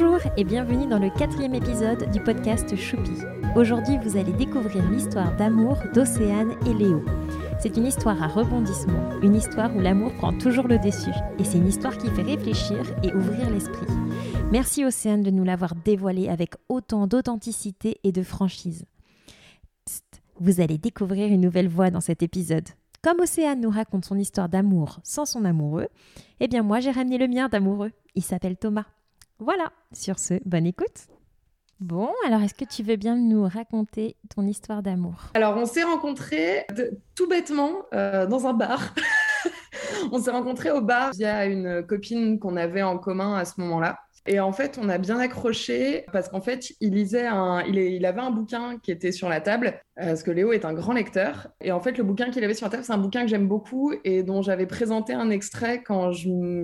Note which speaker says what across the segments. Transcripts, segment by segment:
Speaker 1: Bonjour et bienvenue dans le quatrième épisode du podcast Choupi. Aujourd'hui, vous allez découvrir l'histoire d'amour d'Océane et Léo. C'est une histoire à rebondissement, une histoire où l'amour prend toujours le dessus. Et c'est une histoire qui fait réfléchir et ouvrir l'esprit. Merci Océane de nous l'avoir dévoilée avec autant d'authenticité et de franchise. Psst, vous allez découvrir une nouvelle voix dans cet épisode. Comme Océane nous raconte son histoire d'amour sans son amoureux, eh bien moi j'ai ramené le mien d'amoureux. Il s'appelle Thomas. Voilà, sur ce, bonne écoute. Bon, alors est-ce que tu veux bien nous raconter ton histoire d'amour?
Speaker 2: Alors on s'est rencontrés tout bêtement euh, dans un bar. on s'est rencontrés au bar via une copine qu'on avait en commun à ce moment-là. Et en fait, on a bien accroché parce qu'en fait, il lisait un, il, il, avait un bouquin qui était sur la table euh, parce que Léo est un grand lecteur. Et en fait, le bouquin qu'il avait sur la table, c'est un bouquin que j'aime beaucoup et dont j'avais présenté un extrait quand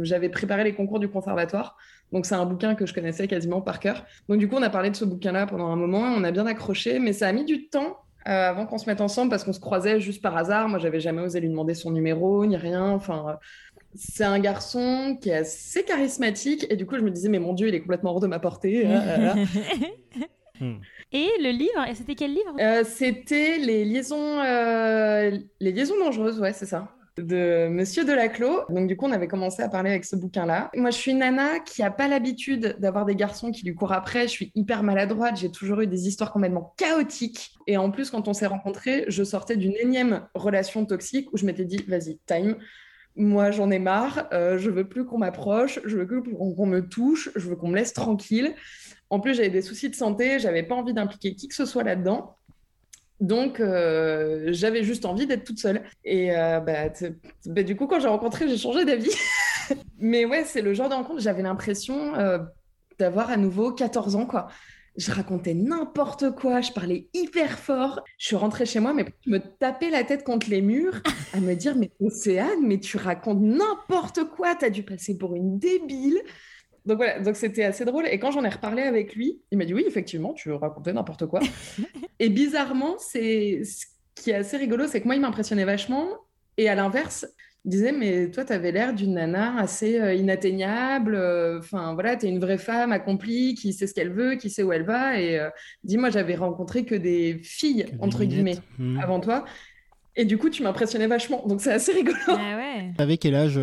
Speaker 2: j'avais préparé les concours du conservatoire. Donc c'est un bouquin que je connaissais quasiment par cœur. Donc du coup, on a parlé de ce bouquin-là pendant un moment, on a bien accroché, mais ça a mis du temps euh, avant qu'on se mette ensemble parce qu'on se croisait juste par hasard. Moi, j'avais jamais osé lui demander son numéro ni rien. Enfin, c'est un garçon qui est assez charismatique et du coup, je me disais mais mon Dieu, il est complètement hors de ma portée. Hein,
Speaker 1: hmm. Et le livre, c'était quel livre?
Speaker 2: Euh, C'était les liaisons, euh, les liaisons dangereuses, ouais, c'est ça de Monsieur Delaclos. Donc du coup, on avait commencé à parler avec ce bouquin-là. Moi, je suis une nana qui a pas l'habitude d'avoir des garçons qui lui courent après. Je suis hyper maladroite. J'ai toujours eu des histoires complètement chaotiques. Et en plus, quand on s'est rencontrés, je sortais d'une énième relation toxique où je m'étais dit, vas-y, time. Moi, j'en ai marre. Euh, je veux plus qu'on m'approche. Je veux plus qu'on me touche. Je veux qu'on me laisse tranquille. En plus, j'avais des soucis de santé. J'avais pas envie d'impliquer qui que ce soit là-dedans. Donc, euh, j'avais juste envie d'être toute seule. Et euh, bah, bah, du coup, quand j'ai rencontré, j'ai changé d'avis. Mais ouais, c'est le genre de rencontre, j'avais l'impression euh, d'avoir à nouveau 14 ans, quoi. Je racontais n'importe quoi, je parlais hyper fort. Je suis rentrée chez moi, mais je me tapais la tête contre les murs à me dire Mais Océane, mais tu racontes n'importe quoi, t'as dû passer pour une débile. Donc voilà, donc c'était assez drôle. Et quand j'en ai reparlé avec lui, il m'a dit oui, effectivement, tu racontais n'importe quoi. et bizarrement, c'est ce qui est assez rigolo, c'est que moi, il m'impressionnait vachement. Et à l'inverse, il disait mais toi, tu avais l'air d'une nana assez euh, inatteignable. Euh, enfin voilà, tu es une vraie femme accomplie qui sait ce qu'elle veut, qui sait où elle va. Et euh, dis moi, j'avais rencontré que des filles entre guillemets mmh. avant toi. Et du coup, tu m'impressionnais vachement. Donc c'est assez rigolo.
Speaker 1: Ah ouais.
Speaker 3: Avec quel âge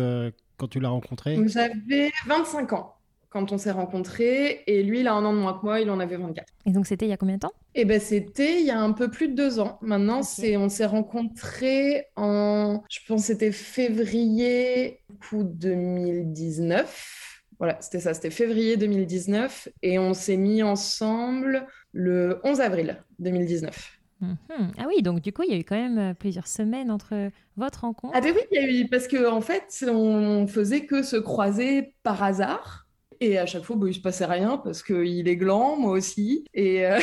Speaker 3: quand tu l'as rencontré?
Speaker 2: J'avais 25 ans quand on s'est rencontrés. Et lui, il a un an de moins que moi, il en avait 24.
Speaker 1: Et donc, c'était il y a combien de temps?
Speaker 2: Eh ben, c'était il y a un peu plus de deux ans. Maintenant, c'est, on s'est rencontrés en, je pense, c'était février 2019. Voilà, c'était ça, c'était février 2019. Et on s'est mis ensemble le 11 avril 2019.
Speaker 1: Mhm. Ah oui, donc du coup, il y a eu quand même euh, plusieurs semaines entre votre rencontre.
Speaker 2: Ah ben oui, il y a eu, parce qu'en en fait, on faisait que se croiser par hasard. Et à chaque fois, bah, il se passait rien parce qu'il est gland, moi aussi. Et, euh,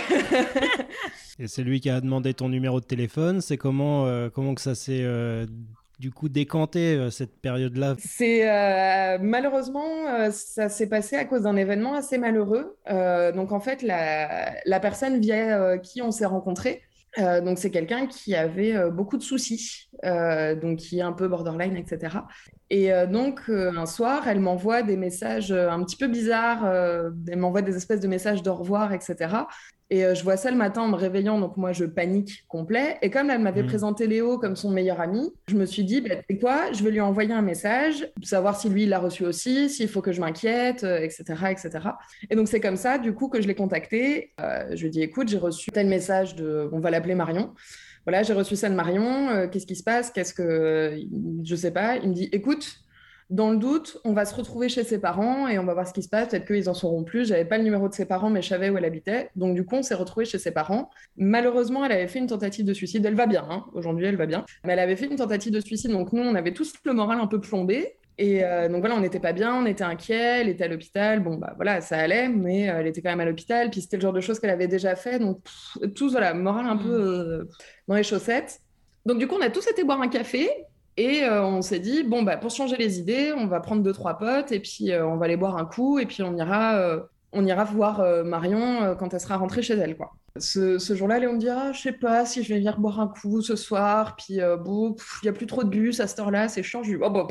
Speaker 3: et c'est lui qui a demandé ton numéro de téléphone. C'est comment, euh, comment que ça s'est euh, du coup décanté cette période-là?
Speaker 2: C'est malheureusement ça s'est passé à cause d'un événement assez malheureux. donc en fait, la, la personne via qui on s'est rencontrés. Donc c'est quelqu'un qui avait beaucoup de soucis, donc qui est un peu borderline, etc. Et euh, donc, euh, un soir, elle m'envoie des messages euh, un petit peu bizarres. elle m'envoie des espèces de messages d'au revoir, etc. Et je vois ça le matin en me réveillant, donc moi, je panique complet. Et comme elle m'avait mmh. présenté Léo comme son meilleur ami, je me suis dit, bah, tu quoi, je vais lui envoyer un message, savoir si lui, il l'a reçu aussi, s'il faut que je m'inquiète, etc., etc. Et donc, c'est comme ça, du coup, que je l'ai contacté. je lui ai dit, écoute, j'ai reçu tel message de, on va l'appeler Marion voilà, j'ai reçu ça de Marion, euh, qu'est-ce qui se passe? Qu'est-ce que. Je sais pas. Il me dit écoute, dans le doute, on va se retrouver chez ses parents et on va voir ce qui se passe. Peut-être qu'ils en sauront plus. J'avais pas le numéro de ses parents, mais je savais où elle habitait. Donc, du coup, on s'est retrouvé chez ses parents. Malheureusement, elle avait fait une tentative de suicide. Elle va bien, hein. aujourd'hui, elle va bien. Mais elle avait fait une tentative de suicide. Donc, nous, on avait tous le moral un peu plombé. Et euh, donc voilà, on n'était pas bien, on était inquiet, elle était à l'hôpital, bon bah voilà, ça allait, mais euh, elle était quand même à l'hôpital, puis c'était le genre de choses qu'elle avait déjà fait, donc tous, voilà, moral un peu mm. euh, dans les chaussettes. Donc du coup, on a tous été boire un café, et on s'est dit, bon bah pour changer les idées, on va prendre deux, trois potes, et puis on va aller boire un coup, et puis on ira, on ira voir Marion quand elle sera rentrée chez elle, quoi. Ce, jour-là, Léon me dira, ah, je sais pas si je vais venir boire un coup ce soir, puis bon, il y a plus trop de bus à cette heure-là, c'est chiant, je oh, bon,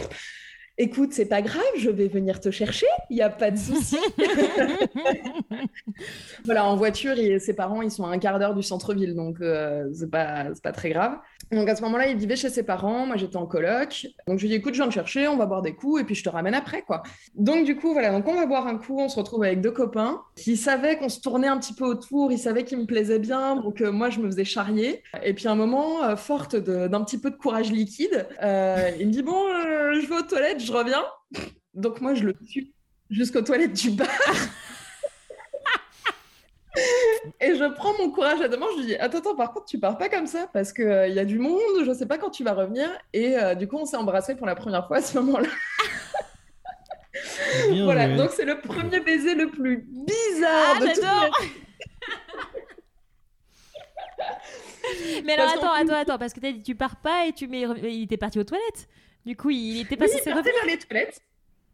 Speaker 2: écoute, c'est pas grave, je vais venir te chercher, il n'y a pas de souci. voilà, en voiture, ses parents, ils sont à un quart d'heure du centre-ville, donc euh, c'est pas, pas très grave. Donc à ce moment-là, il vivait chez ses parents, moi j'étais en coloc. Donc je lui dis écoute, je viens te chercher, on va boire des coups et puis je te ramène après quoi. Donc du coup, voilà, donc on va boire un coup, on se retrouve avec deux copains qui savaient qu'on se tournait un petit peu autour, ils savaient qu'ils me plaisaient bien, donc euh, moi je me faisais charrier. Et puis à un moment, euh, forte d'un petit peu de courage liquide, euh, il me dit bon, je vais aux toilettes, je reviens. Donc moi je le suis jusqu'aux toilettes du bar. Et je prends mon courage à deux mains, je lui dis Attends, attends, par contre, tu pars pas comme ça parce qu'il il y a du monde, je sais pas quand tu vas revenir. Et euh, du coup, on s'est embrassé pour la première fois à ce moment-là. voilà, donc c'est le premier baiser le plus bizarre
Speaker 1: ah, j'adore Mais alors, attends, attends, attends, parce que tu as dit tu pars pas et tu mets... il était parti aux toilettes. Du coup, il était passé
Speaker 2: oui, il les toilettes.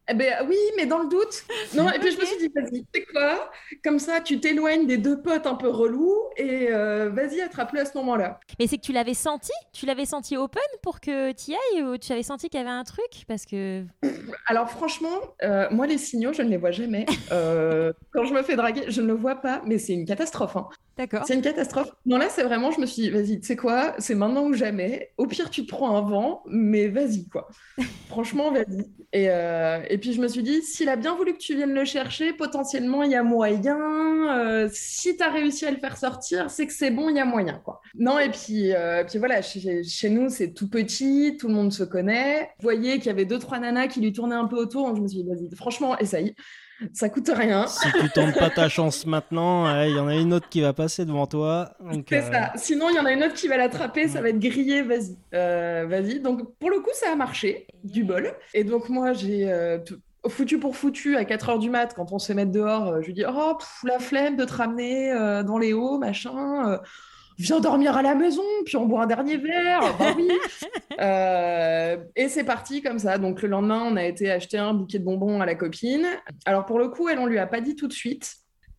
Speaker 2: Eh ben, oui, mais dans le doute. Non, et puis je me suis dit, vas-y, tu sais quoi? Comme ça, tu t'éloignes des deux potes un peu relous et euh, vas-y, attrape-le à ce moment-là.
Speaker 1: Mais c'est que tu l'avais senti? Tu l'avais senti open pour que tu y ailles ou tu avais senti qu'il y avait un truc? Parce que.
Speaker 2: Alors, franchement, euh, moi, les signaux, je ne les vois jamais. Euh, quand je me fais draguer, je ne le vois pas, mais c'est une catastrophe. Hein.
Speaker 1: D'accord.
Speaker 2: C'est une catastrophe. Non, là, c'est vraiment, je me suis dit, vas-y, tu sais quoi C'est maintenant ou jamais. Au pire, tu te prends un vent, mais vas-y, quoi. franchement, vas-y. Et, et et puis je me suis dit, s'il a bien voulu que tu viennes le chercher, potentiellement il y a moyen. Euh, si tu as réussi à le faire sortir, c'est que c'est bon, il y a moyen. Quoi. Non, et puis, euh, puis voilà, chez, chez nous, c'est tout petit, tout le monde se connaît. Vous voyez qu'il y avait deux, trois nanas qui lui tournaient un peu autour. je me suis dit, vas-y, franchement, essaye. Ça coûte rien.
Speaker 3: Si tu tentes pas ta chance maintenant, il y en a une autre qui va passer devant toi.
Speaker 2: C'est ça. Euh, Sinon, il y en a une autre qui va l'attraper, ça va être grillé, vas-y. Euh, vas-y. Donc, pour le coup, ça a marché, du bol. Et donc, moi, j'ai euh, foutu pour foutu à 4 heures du mat, quand on se met dehors, je lui dis Oh, la flemme de te ramener dans les hauts, machin viens dormir à la maison, puis on boit un dernier verre. Bah oui. Euh, et c'est parti comme ça. Donc le lendemain, on a été acheter un bouquet de bonbons à la copine. Alors pour le coup, elle, on lui a pas dit tout de suite.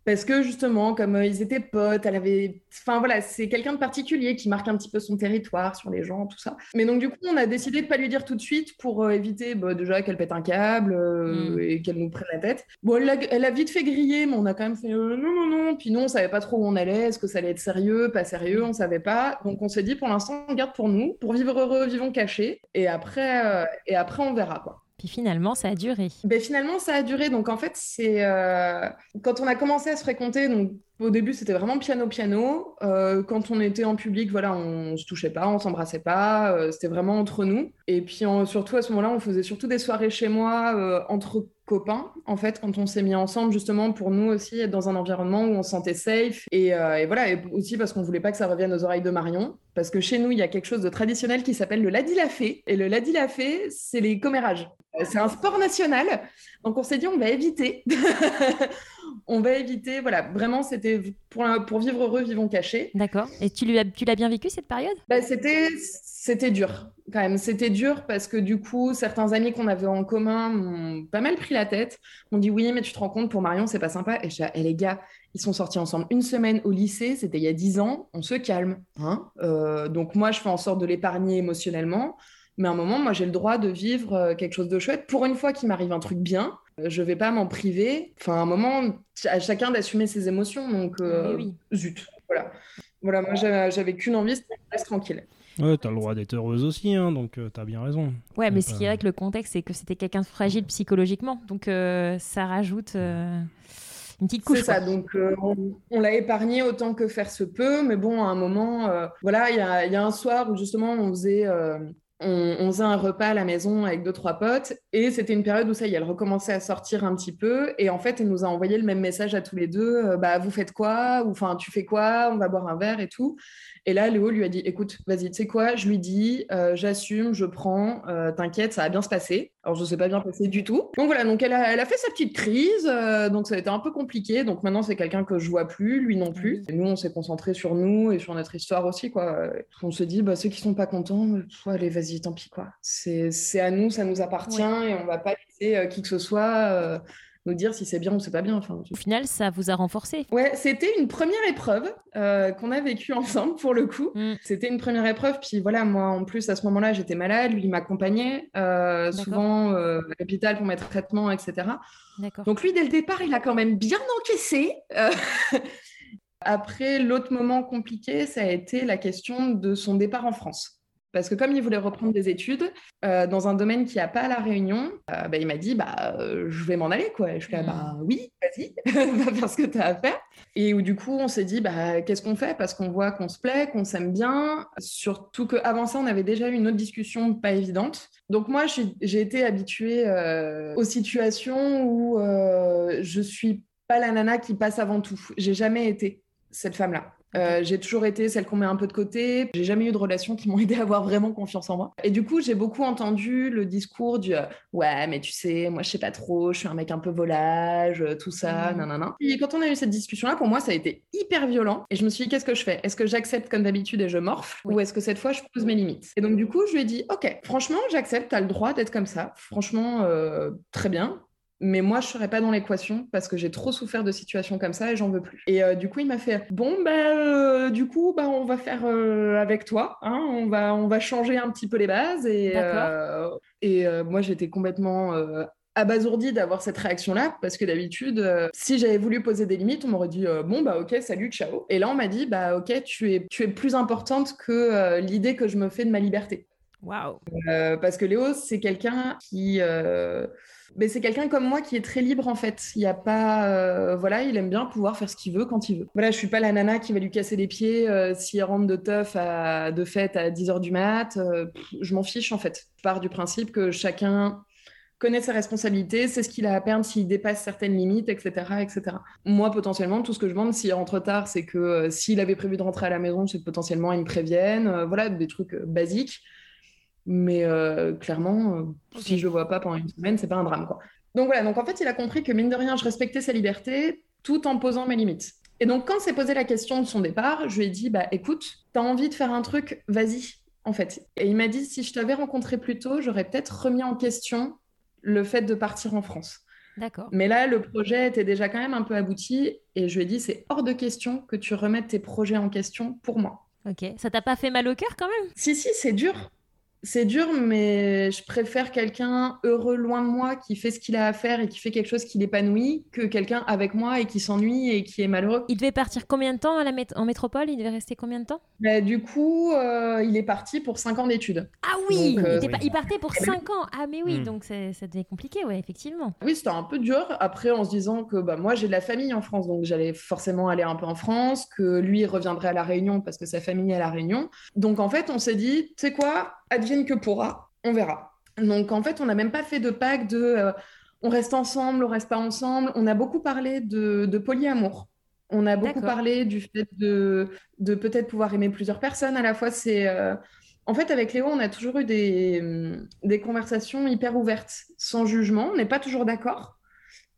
Speaker 2: Parce que justement, comme euh, ils étaient potes, elle avait. Enfin voilà, c'est quelqu'un de particulier qui marque un petit peu son territoire sur les gens, tout ça. Mais donc, du coup, on a décidé de pas lui dire tout de suite pour euh, éviter bah, déjà qu'elle pète un câble euh, mm. et qu'elle nous prenne la tête. Bon, elle a, vite fait griller, mais on a quand même fait non, non, non. Puis nous, on savait pas trop où on allait. Est-ce que ça allait être sérieux, pas sérieux On savait pas. Donc, on s'est dit pour l'instant, on garde pour nous. Pour vivre heureux, vivons cachés. Et après, et après on verra quoi.
Speaker 1: Puis finalement, ça a duré.
Speaker 2: Ben finalement, ça a duré. Donc en fait, c'est euh, quand on a commencé à se fréquenter. Donc au début, c'était vraiment piano piano. Euh, quand on était en public, voilà, on se touchait pas, on s'embrassait pas. Euh, c'était vraiment entre nous. Et puis surtout à ce moment-là, on faisait surtout des soirées chez moi entre copains, en fait, quand on s'est mis ensemble, justement, pour nous aussi être dans un environnement où on se sentait safe. Et, et voilà, et aussi parce qu'on voulait pas que ça revienne aux oreilles de Marion. Parce que chez nous, il y a quelque chose de traditionnel qui s'appelle le ladi-la-fée. Et le ladi-la-fée, c'est les commérages. C'est un sport national. Donc on s'est dit, on va éviter. on va éviter. Voilà, vraiment, c'était pour, pour vivre heureux, vivons cachés.
Speaker 1: D'accord. Et tu l'as bien vécu cette période?
Speaker 2: Bah, C'était c'était dur quand même. C'était dur parce que du coup, certains amis qu'on avait en commun m'ont pas mal pris la tête. On dit oui, mais tu te rends compte, pour Marion, c'est pas sympa. Et, et les gars, ils sont sortis ensemble une semaine au lycée, c'était il y a dix ans. On se calme. Hein euh, donc moi, je fais en sorte de l'épargner émotionnellement. Mais à un moment, moi, j'ai le droit de vivre euh, quelque chose de chouette. Pour une fois qu'il m'arrive un truc bien, je vais pas m'en priver. Enfin, à un moment, à chacun d'assumer ses émotions. Donc, oui. zut. Voilà. Voilà, moi, j'avais qu'une envie, c'était de rester tranquille.
Speaker 3: Ouais, t'as le droit d'être heureuse aussi, hein, donc euh, t'as bien raison.
Speaker 1: Ouais, mais ce qui est vrai que le contexte, c'est que c'était quelqu'un de fragile psychologiquement, donc euh, ça rajoute euh, une petite couche.
Speaker 2: C'est ça, donc on, l'a épargné autant que faire se peut, mais bon, à un moment, voilà, il y a, un soir où justement on faisait on, faisait un repas à la maison avec deux, trois potes. Et c'était une période où ça y est, elle recommençait à sortir un petit peu. Et en fait, elle nous a envoyé le même message à tous les deux. bah, vous faites quoi? Ou enfin, tu fais quoi? On va boire un verre et tout. Et là, Léo lui a dit écoute, vas-y, tu sais quoi Je lui dis euh, j'assume, je prends, euh, t'inquiète, ça va bien se passer. Alors, je ne sais pas bien passer du tout. Donc voilà, donc elle a, elle a fait sa petite crise. Euh, donc ça a été un peu compliqué. Donc maintenant, c'est quelqu'un que je vois plus, lui non plus. Et nous, on s'est concentré sur nous et sur notre histoire aussi. quoi. On se dit bah, ceux qui sont pas contents, allez, vas-y, tant pis. quoi. C'est à nous, ça nous appartient et on va pas laisser qui que ce soit nous dire si c'est bien ou c'est pas bien. Enfin,
Speaker 1: Au final, ça vous a renforcé.
Speaker 2: Ouais, c'était une première épreuve euh, qu'on a vécue ensemble pour le coup.
Speaker 1: Mm.
Speaker 2: C'était une première épreuve. Puis voilà, moi en plus à ce moment-là, j'étais malade. Lui, il m'accompagnait euh, souvent euh, à l'hôpital pour mes traitements, etc. Donc lui, dès le départ, il a quand même bien encaissé. Après, l'autre moment compliqué, ça a été la question de son départ en France. Parce que comme il voulait reprendre des études euh, dans un domaine qui n'a pas à La Réunion, euh, bah, il m'a dit bah, euh, je vais m'en aller. Quoi. Et je fais
Speaker 1: Mm.
Speaker 2: bah, oui, vas-y, va faire ce que tu as à faire. Et où du coup, on s'est dit bah, qu'est-ce qu'on fait? Parce qu'on voit qu'on se plaît, qu'on s'aime bien. Surtout qu'avant ça, on avait déjà eu une autre discussion pas évidente. Donc moi, j'ai été habituée euh, aux situations où je suis pas la nana qui passe avant tout. J'ai jamais été cette femme-là. Euh, j'ai toujours été celle qu'on met un peu de côté. J'ai jamais eu de relations qui m'ont aidé à avoir vraiment confiance en moi. Et du coup, j'ai beaucoup entendu le discours du euh, ouais, mais tu sais, moi je sais pas trop, je suis un mec un peu volage, euh, tout ça,
Speaker 1: Mhm.
Speaker 2: nanana. Et quand on a eu cette discussion-là, pour moi, ça a été hyper violent. Et je me suis dit, qu'est-ce que je fais? Est-ce que j'accepte comme d'habitude et je morfle
Speaker 1: Oui.
Speaker 2: Ou est-ce que cette fois, je pose mes limites? Et donc, du coup, je lui ai dit, ok, franchement, j'accepte, t'as le droit d'être comme ça. Franchement, euh, très bien. Mais moi, je serais pas dans l'équation parce que j'ai trop souffert de situations comme ça et j'en veux plus. Et euh, du coup, il m'a fait bon, ben, euh, du coup, bah, on va faire euh, avec toi. hein, on va, on va changer un petit peu les bases. Et, moi, j'étais complètement abasourdie d'avoir cette réaction-là parce que d'habitude, euh, si j'avais voulu poser des limites, on m'aurait dit euh, bon, bah, ok, salut, ciao. Et là, on m'a dit bah, ok, tu es, tu es plus importante que euh, l'idée que je me fais de ma liberté.
Speaker 1: Waouh.
Speaker 2: Parce que Léo, c'est quelqu'un qui. Mais c'est quelqu'un comme moi qui est très libre en fait. Il y a pas. euh, Voilà, il aime bien pouvoir faire ce qu'il veut quand il veut. Voilà, je suis pas la nana qui va lui casser les pieds euh, si elle rentre de teuf de fête à 10h du mat. euh, je m'en fiche en fait. Je pars du principe que chacun connaît ses responsabilités, c'est ce qu'il a à perdre s'il dépasse certaines limites, etc., etc. Moi, potentiellement, tout ce que je demande s'il rentre tard, c'est que s'il avait prévu de rentrer à la maison, c'est que potentiellement il me prévienne. voilà, des trucs basiques. Mais euh, clairement, euh, si je le vois pas pendant une semaine, c'est pas un drame, quoi. Donc voilà, donc en fait, il a compris que mine de rien, je respectais sa liberté tout en posant mes limites. Et donc, quand s'est posé la question de son départ, je lui ai dit, bah écoute, t'as envie de faire un truc, vas-y, en fait. Et il m'a dit, si je t'avais rencontré plus tôt, j'aurais peut-être remis en question le fait de partir en France.
Speaker 1: D'accord.
Speaker 2: Mais là, le projet était déjà quand même un peu abouti, et je lui ai dit, c'est hors de question que tu remettes tes projets en question pour moi.
Speaker 1: Ok. Ça t'a pas fait mal au cœur quand même?
Speaker 2: Si, si, c'est dur. C'est dur, mais je préfère quelqu'un heureux loin de moi qui fait ce qu'il a à faire et qui fait quelque chose qui l'épanouit que quelqu'un avec moi et qui s'ennuie et qui est malheureux.
Speaker 1: Il devait partir combien de temps à la mét- en métropole? Il devait rester combien de temps?
Speaker 2: Bah, du coup, euh, il est parti pour 5 ans d'études.
Speaker 1: Ah oui,
Speaker 2: Donc, euh,
Speaker 1: il, partait pour 5 ans. Ah mais oui,
Speaker 3: Hmm.
Speaker 1: donc ça devait compliqué, ouais, effectivement.
Speaker 2: Oui, c'était un peu dur. Après, en se disant que bah, moi, j'ai de la famille en France, donc j'allais forcément aller un peu en France, que lui il reviendrait à La Réunion parce que sa famille est à La Réunion. Donc, en fait, on s'est dit, tu sais quoi, advienne que pourra, on verra. Donc, en fait, on n'a même pas fait de pacte de euh, on reste ensemble, on reste pas ensemble. On a beaucoup parlé de, de polyamour. On a beaucoup parlé du fait de, de peut-être pouvoir aimer plusieurs personnes à la fois. C'est euh, En fait, avec Léo, on a toujours eu des, hum, des conversations hyper ouvertes, sans jugement. On n'est pas toujours d'accord,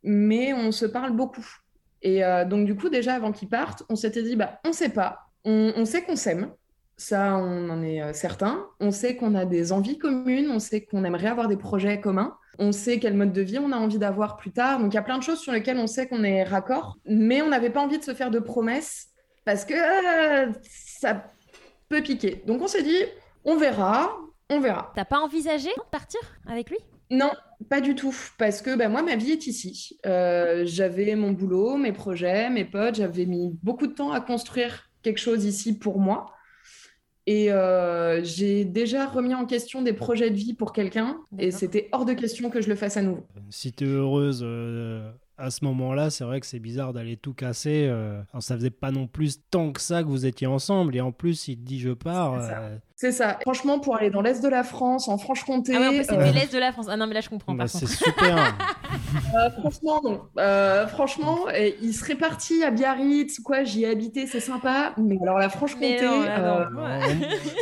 Speaker 2: mais on se parle beaucoup. Et euh, donc, du coup, déjà avant qu'il parte, on s'était dit, bah, on sait pas. On, on sait qu'on s'aime. Ça, on en est euh, certain. On sait qu'on a des envies communes. On sait qu'on aimerait avoir des projets communs. On sait quel mode de vie on a envie d'avoir plus tard. Donc, il y a plein de choses sur lesquelles on sait qu'on est raccord. Mais on n'avait pas envie de se faire de promesses parce que euh, ça peut piquer. Donc, on s'est dit, on verra, on verra.
Speaker 1: T'as pas envisagé de partir avec lui?
Speaker 2: Non, pas du tout, parce que bah, moi, ma vie est ici. Euh, j'avais mon boulot, mes projets, mes potes, j'avais mis beaucoup de temps à construire quelque chose ici pour moi. Et euh, j'ai déjà remis en question des projets de vie pour quelqu'un, et c'était hors de question que je le fasse à nouveau.
Speaker 3: Si tu es heureuse euh, à ce moment-là, c'est vrai que c'est bizarre d'aller tout casser. euh. Alors, ça faisait pas non plus tant que ça que vous étiez ensemble. Et en plus, il te dit je pars.
Speaker 2: C'est ça. Franchement, pour aller dans l'est de la France, en Franche-Comté,
Speaker 1: Ah ouais, c'était
Speaker 2: euh,
Speaker 1: l'est de la France. Ah non, mais là je comprends
Speaker 3: bah, c'est super.
Speaker 2: Euh, franchement, non. Euh, franchement, il serait parti à Biarritz ou quoi, j'y ai habité, c'est sympa. Mais alors la Franche-Comté,
Speaker 1: Mais non,
Speaker 2: euh,
Speaker 1: non.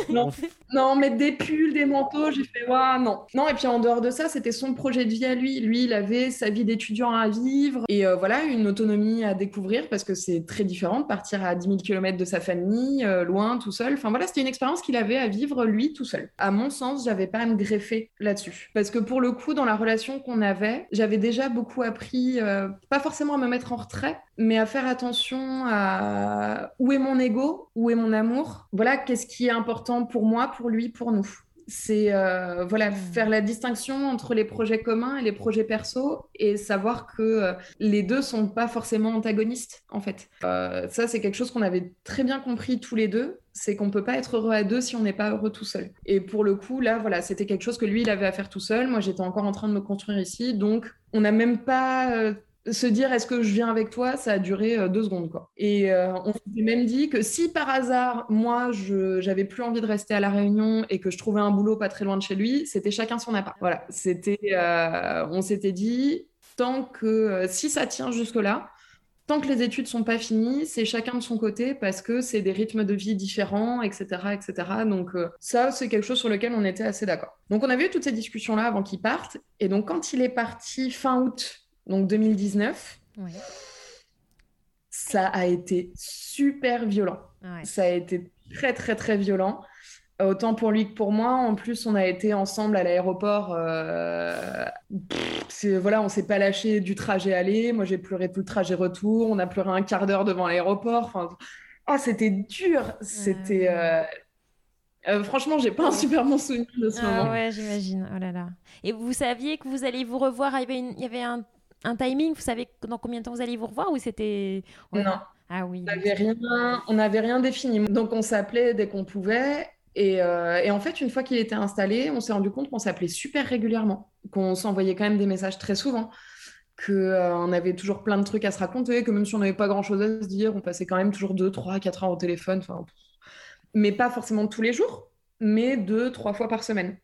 Speaker 3: On-
Speaker 2: Non.
Speaker 3: on-
Speaker 2: non, mettre des pulls, des manteaux, j'ai fait, ouais, non. Non, et puis en dehors de ça, c'était son projet de vie à lui. Lui, il avait sa vie d'étudiant à vivre et euh, voilà, une autonomie à découvrir parce que c'est très différent de partir à 10 000 km de sa famille, euh, loin, tout seul. Enfin voilà, c'était une expérience qu'il avait à vivre lui tout seul. À mon sens, j'avais pas à me greffer là-dessus. Parce que pour le coup, dans la relation qu'on avait, j'avais déjà beaucoup appris, euh, pas forcément à me mettre en retrait, mais à faire attention à où est mon ego, où est mon amour. Voilà, qu'est-ce qui est important pour moi, pour lui, pour nous c'est euh, voilà hmm. faire la distinction entre les projets communs et les projets perso et savoir que euh, les deux sont pas forcément antagonistes en fait. Euh, ça c'est quelque chose qu'on avait très bien compris tous les deux, c'est qu'on peut pas être heureux à deux si on n'est pas heureux tout seul. Et pour le coup là voilà c'était quelque chose que lui il avait à faire tout seul, moi j'étais encore en train de me construire ici, donc on n'a même pas se dire est-ce que je viens avec toi, ça a duré euh, deux secondes. Quoi. Et euh, on s'est même dit que si par hasard, moi, j'avais plus envie de rester à La Réunion et que je trouvais un boulot pas très loin de chez lui, c'était chacun son appart. Voilà, c'était, euh, on s'était dit, tant que si ça tient jusque-là, tant que les études sont pas finies, c'est chacun de son côté parce que c'est des rythmes de vie différents, etc., etc. Donc ça, c'est quelque chose sur lequel on était assez d'accord. Donc on avait eu toutes ces discussions-là avant qu'il parte. Et donc quand il est parti fin août donc 2019. Ça a été super violent. Ça a été très, très, très violent. Autant pour lui que pour moi. En plus, on a été ensemble à l'aéroport. Euh... voilà, on s'est pas lâché du trajet aller. Moi, j'ai pleuré tout le trajet retour. On a pleuré un quart d'heure devant l'aéroport. Enfin, oh, c'était dur. C'était. Euh... Euh, franchement, j'ai pas un super bon souvenir de ce ah, moment.
Speaker 1: Ouais, j'imagine. Oh là là. Et vous saviez que vous alliez vous revoir? Il y avait, il y avait un un timing Vous savez dans combien de temps vous allez vous revoir ou c'était
Speaker 2: Non.
Speaker 1: Ah oui.
Speaker 2: On n'avait rien, on n'avait rien défini. Donc on s'appelait dès qu'on pouvait. Et, euh, et, en fait, une fois qu'il était installé, on s'est rendu compte qu'on s'appelait super régulièrement, qu'on s'envoyait quand même des messages très souvent, qu'on euh, avait toujours plein de trucs à se raconter, que même si on n'avait pas grand-chose à se dire, on passait quand même toujours 2, 3, 4 heures au téléphone, mais pas forcément tous les jours, mais deux, trois fois par semaine.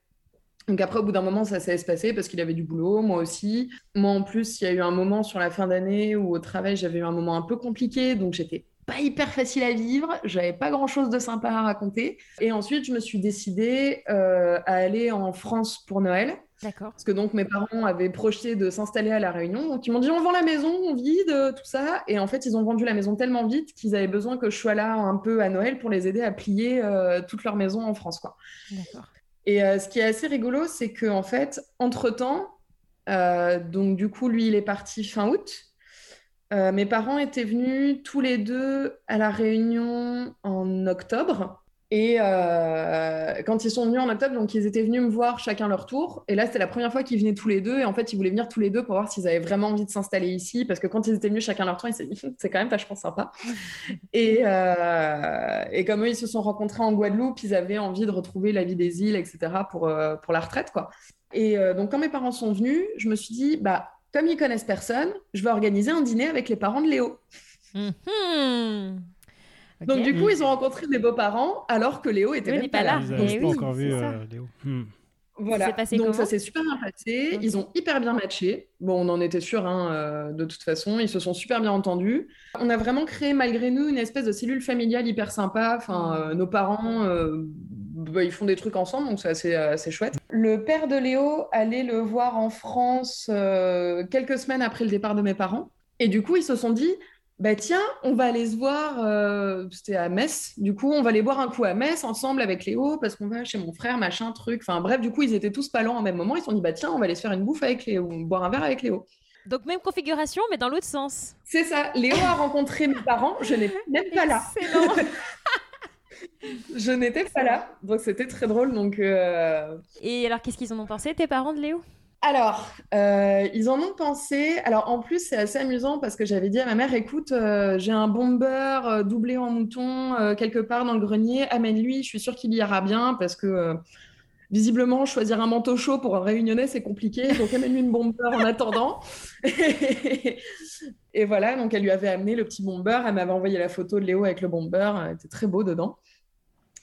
Speaker 2: Donc après, au bout d'un moment, ça s'est espacé parce qu'il avait du boulot, moi aussi. Moi, en plus, il y a eu un moment sur la fin d'année où au travail, j'avais eu un moment un peu compliqué, donc j'étais pas hyper facile à vivre, j'avais pas grand chose de sympa à raconter. Et ensuite, je me suis décidée euh, à aller en France pour Noël.
Speaker 1: D'accord.
Speaker 2: Parce que donc mes parents avaient projeté de s'installer à La Réunion. Donc ils m'ont dit on vend la maison, on vide, tout ça. Et en fait, ils ont vendu la maison tellement vite qu'ils avaient besoin que je sois là un peu à Noël pour les aider à plier euh, toute leur maison en France. Quoi.
Speaker 1: D'accord.
Speaker 2: Et euh, ce qui est assez rigolo, c'est qu'en fait, entre-temps, euh, donc du coup, lui, il est parti fin août. Euh, mes parents étaient venus tous les deux à la Réunion en octobre. Et euh, quand ils sont venus en octobre, donc ils étaient venus me voir chacun leur tour. Et là, c'était la première fois qu'ils venaient tous les deux. Et en fait, ils voulaient venir tous les deux pour voir s'ils avaient vraiment envie de s'installer ici. Parce que quand ils étaient venus chacun leur tour, ils s'est dit, c'est quand même vachement sympa. et, euh, et, comme eux, ils se sont rencontrés en Guadeloupe, ils avaient envie de retrouver la vie des îles, etc. pour, euh, pour la retraite, quoi. Et donc, quand mes parents sont venus, je me suis dit, bah, comme ils connaissent personne, je vais organiser un dîner avec les parents de Léo. Donc, du coup, ils ont rencontré mes beaux-parents alors que Léo était même pas là.
Speaker 3: Ils n'avaient eh pas encore vu euh, Léo. Hmm.
Speaker 2: Voilà, donc ça s'est super bien passé. Ils ont hyper bien matché. Bon, on en était sûr, hein, euh, de toute façon. Ils se sont super bien entendus. On a vraiment créé, malgré nous, une espèce de cellule familiale hyper sympa. Enfin, euh, nos parents, bah, ils font des trucs ensemble, donc c'est assez, assez, chouette. Le père de Léo allait le voir en France quelques semaines après le départ de mes parents. Et du coup, ils se sont dit, bah tiens, on va aller se voir, euh, c'était à Metz, du coup, on va aller boire un coup à Metz ensemble avec Léo, parce qu'on va chez mon frère, machin, truc. Enfin bref, du coup, ils étaient tous pas loin en même moment, ils se sont dit, bah tiens, on va aller se faire une bouffe avec Léo, boire un verre avec Léo.
Speaker 1: Donc même configuration, mais dans l'autre sens.
Speaker 2: C'est ça, Léo a rencontré mes parents, je n'étais même pas là. je n'étais pas là, donc c'était très drôle. Donc, euh,
Speaker 1: Et alors, qu'est-ce qu'ils en ont pensé, tes parents de Léo?
Speaker 2: Alors, euh, ils en ont pensé. Alors, en plus, c'est assez amusant parce que j'avais dit à ma mère écoute, euh, j'ai un bomber euh, doublé en mouton quelque part dans le grenier, amène-lui, je suis sûre qu'il y ira bien parce que visiblement, choisir un manteau chaud pour un réunionnais, c'est compliqué. Donc, amène-lui une bomber en attendant. et voilà, donc elle lui avait amené le petit bomber. Elle m'avait envoyé la photo de Léo avec le bomber. Elle était très beau dedans.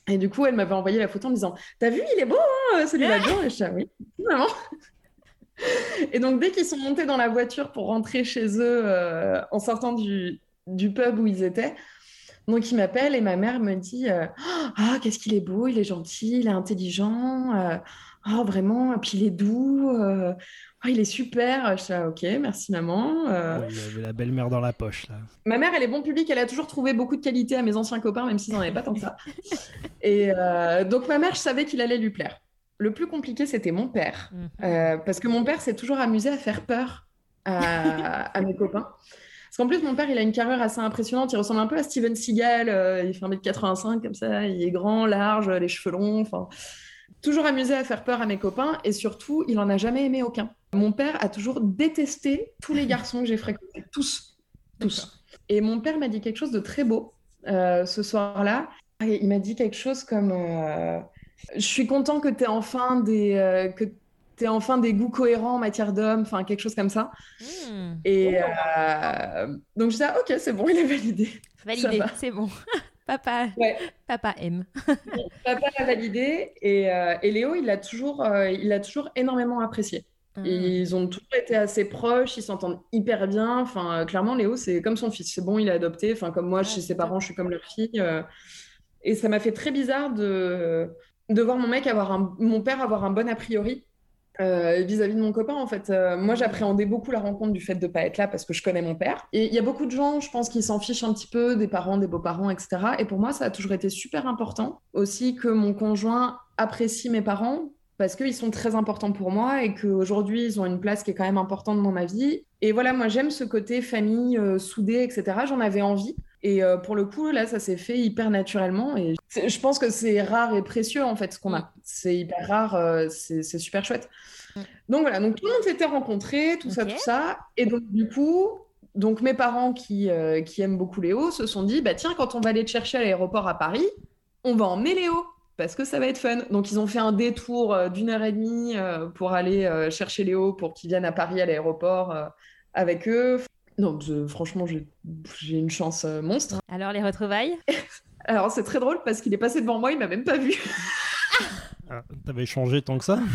Speaker 2: Et du coup, elle m'avait envoyé la photo en me disant T'as vu, il est beau, hein, celui-là Et je dis ah Oui, vraiment. Et donc, dès qu'ils sont montés dans la voiture pour rentrer chez eux euh, en sortant du, du, pub où ils étaient, donc ils m'appellent et ma mère me dit euh, Ah, qu'est-ce qu'il est beau, il est gentil, il est intelligent. Euh, oh vraiment, et puis il est doux, oh, il est super. Je suis ok, merci maman.
Speaker 3: Il avait la belle-mère dans la poche là.
Speaker 2: Ma mère, elle est bon public, elle a toujours trouvé beaucoup de qualités à mes anciens copains, même s'ils n'en avaient pas tant que ça. et donc ma mère, je savais qu'il allait lui plaire. Le plus compliqué, c'était mon père, mhm. parce que mon père s'est toujours amusé à faire peur à, à mes copains. Parce qu'en plus, mon père, il a une carrière assez impressionnante. Il ressemble un peu à Steven Seagal. Euh, il fait 1m85 comme ça. Il est grand, large, les cheveux longs. Enfin, toujours amusé à faire peur à mes copains. Et surtout, il en a jamais aimé aucun. Mon père a toujours détesté tous les garçons que j'ai fréquentés. Tous. Tous. Et mon père m'a dit quelque chose de très beau euh, ce soir-là. Il m'a dit quelque chose comme euh, Je suis content que tu aies enfin des, que enfin des goûts cohérents en matière d'homme, enfin quelque chose comme ça. Hmm. Et euh, donc je disais, ah, ok, c'est bon, il est validé.
Speaker 1: Validé, c'est bon. Papa, papa aime.
Speaker 2: papa a validé et, euh, et, Léo, il a toujours, euh, il a toujours énormément apprécié. Hmm. Ils ont toujours été assez proches, ils s'entendent hyper bien. Enfin, clairement, Léo, c'est comme son fils. C'est bon, il est adopté. Enfin, comme moi, chez ses parents, je suis comme leur fille. et ça m'a fait très bizarre de, de voir mon mec avoir un, mon père avoir un bon a priori euh, vis-à-vis de mon copain, en fait. Euh, moi, j'appréhendais beaucoup la rencontre du fait de ne pas être là parce que je connais mon père. Et il y a beaucoup de gens, je pense, qui s'en fichent un petit peu des parents, des beaux-parents, etc. Et pour moi, ça a toujours été super important aussi que mon conjoint apprécie mes parents parce qu'ils sont très importants pour moi et qu'aujourd'hui, ils ont une place qui est quand même importante dans ma vie. Et voilà, moi, j'aime ce côté famille euh, soudée, etc. J'en avais envie. Et euh, pour le coup, là, ça s'est fait hyper naturellement. Et je pense que c'est rare et précieux, en fait, ce qu'on a. Mm. C'est hyper rare, euh, c'est super chouette. Mm. Donc voilà, donc tout le monde s'était rencontré, tout ça, tout ça. Et donc, du coup, donc mes parents qui, euh, qui aiment beaucoup Léo se sont dit, bah tiens, quand on va aller te chercher à l'aéroport à Paris, on va emmener Léo parce que ça va être fun. Donc ils ont fait un détour d'une heure et demie pour aller chercher Léo pour qu'il vienne à Paris à l'aéroport avec eux. Non, franchement, j'ai une chance euh, monstre.
Speaker 1: Alors, les retrouvailles
Speaker 2: Alors, c'est très drôle parce qu'il est passé devant moi, il m'a même pas vu.
Speaker 3: ah, T'avais changé tant que ça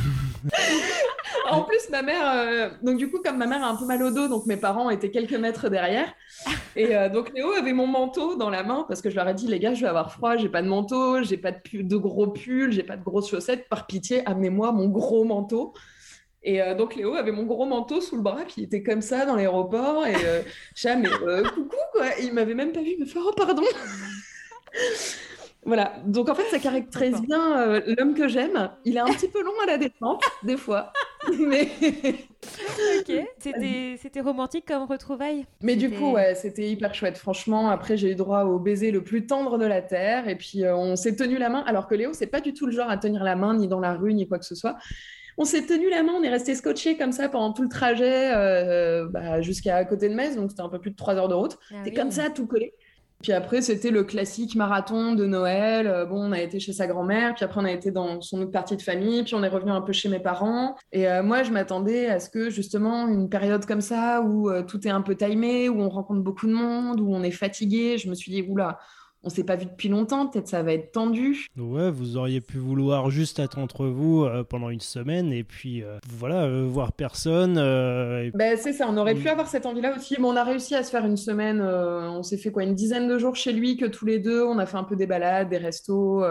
Speaker 2: En plus, ma mère, euh, donc du coup, comme ma mère a un peu mal au dos, donc mes parents étaient quelques mètres derrière. Et euh, donc Léo avait mon manteau dans la main parce que je leur ai dit, les gars, je vais avoir froid, j'ai pas de manteau, j'ai pas de, de gros pull, j'ai pas de grosses chaussettes. Par pitié, amenez-moi mon gros manteau. Et euh, donc Léo avait mon gros manteau sous le bras, puis il était comme ça dans l'aéroport. Et euh, je mais euh, coucou, quoi. il m'avait même pas vu, il me fait, oh, pardon. voilà. Donc en fait, ça caractérise bien l'homme que j'aime. Il est un petit peu long à la détente, des fois. mais.
Speaker 1: ok. C'était romantique comme retrouvaille?
Speaker 2: Mais du coup, ouais, c'était hyper chouette. Franchement, après, j'ai eu droit au baiser le plus tendre de la terre. Et puis, on s'est tenu la main. Alors que Léo, c'est pas du tout le genre à tenir la main, ni dans la rue, ni quoi que ce soit on s'est tenu la main, on est resté scotché comme ça pendant tout le trajet euh, bah, jusqu'à côté de Metz, donc c'était un peu plus de trois heures de route. Ah c'était comme ça, tout collé. Puis après, c'était le classique marathon de Noël. Euh, bon, on a été chez sa grand-mère, puis après, on a été dans son autre partie de famille, puis on est revenu un peu chez mes parents. Et euh, moi, je m'attendais à ce que, justement, une période comme ça, où tout est un peu timé, où on rencontre beaucoup de monde, où on est fatigué, je me suis dit, oula, on s'est pas vu depuis longtemps, peut-être ça va être tendu.
Speaker 3: Ouais, vous auriez pu vouloir juste être entre vous euh, pendant une semaine et puis euh, voilà, euh, voir personne.
Speaker 2: Ben, c'est ça, on aurait pu mm. avoir cette envie-là aussi, mais on a réussi à se faire une semaine, on s'est fait quoi, une dizaine de jours chez lui, que tous les deux, on a fait un peu des balades, des restos,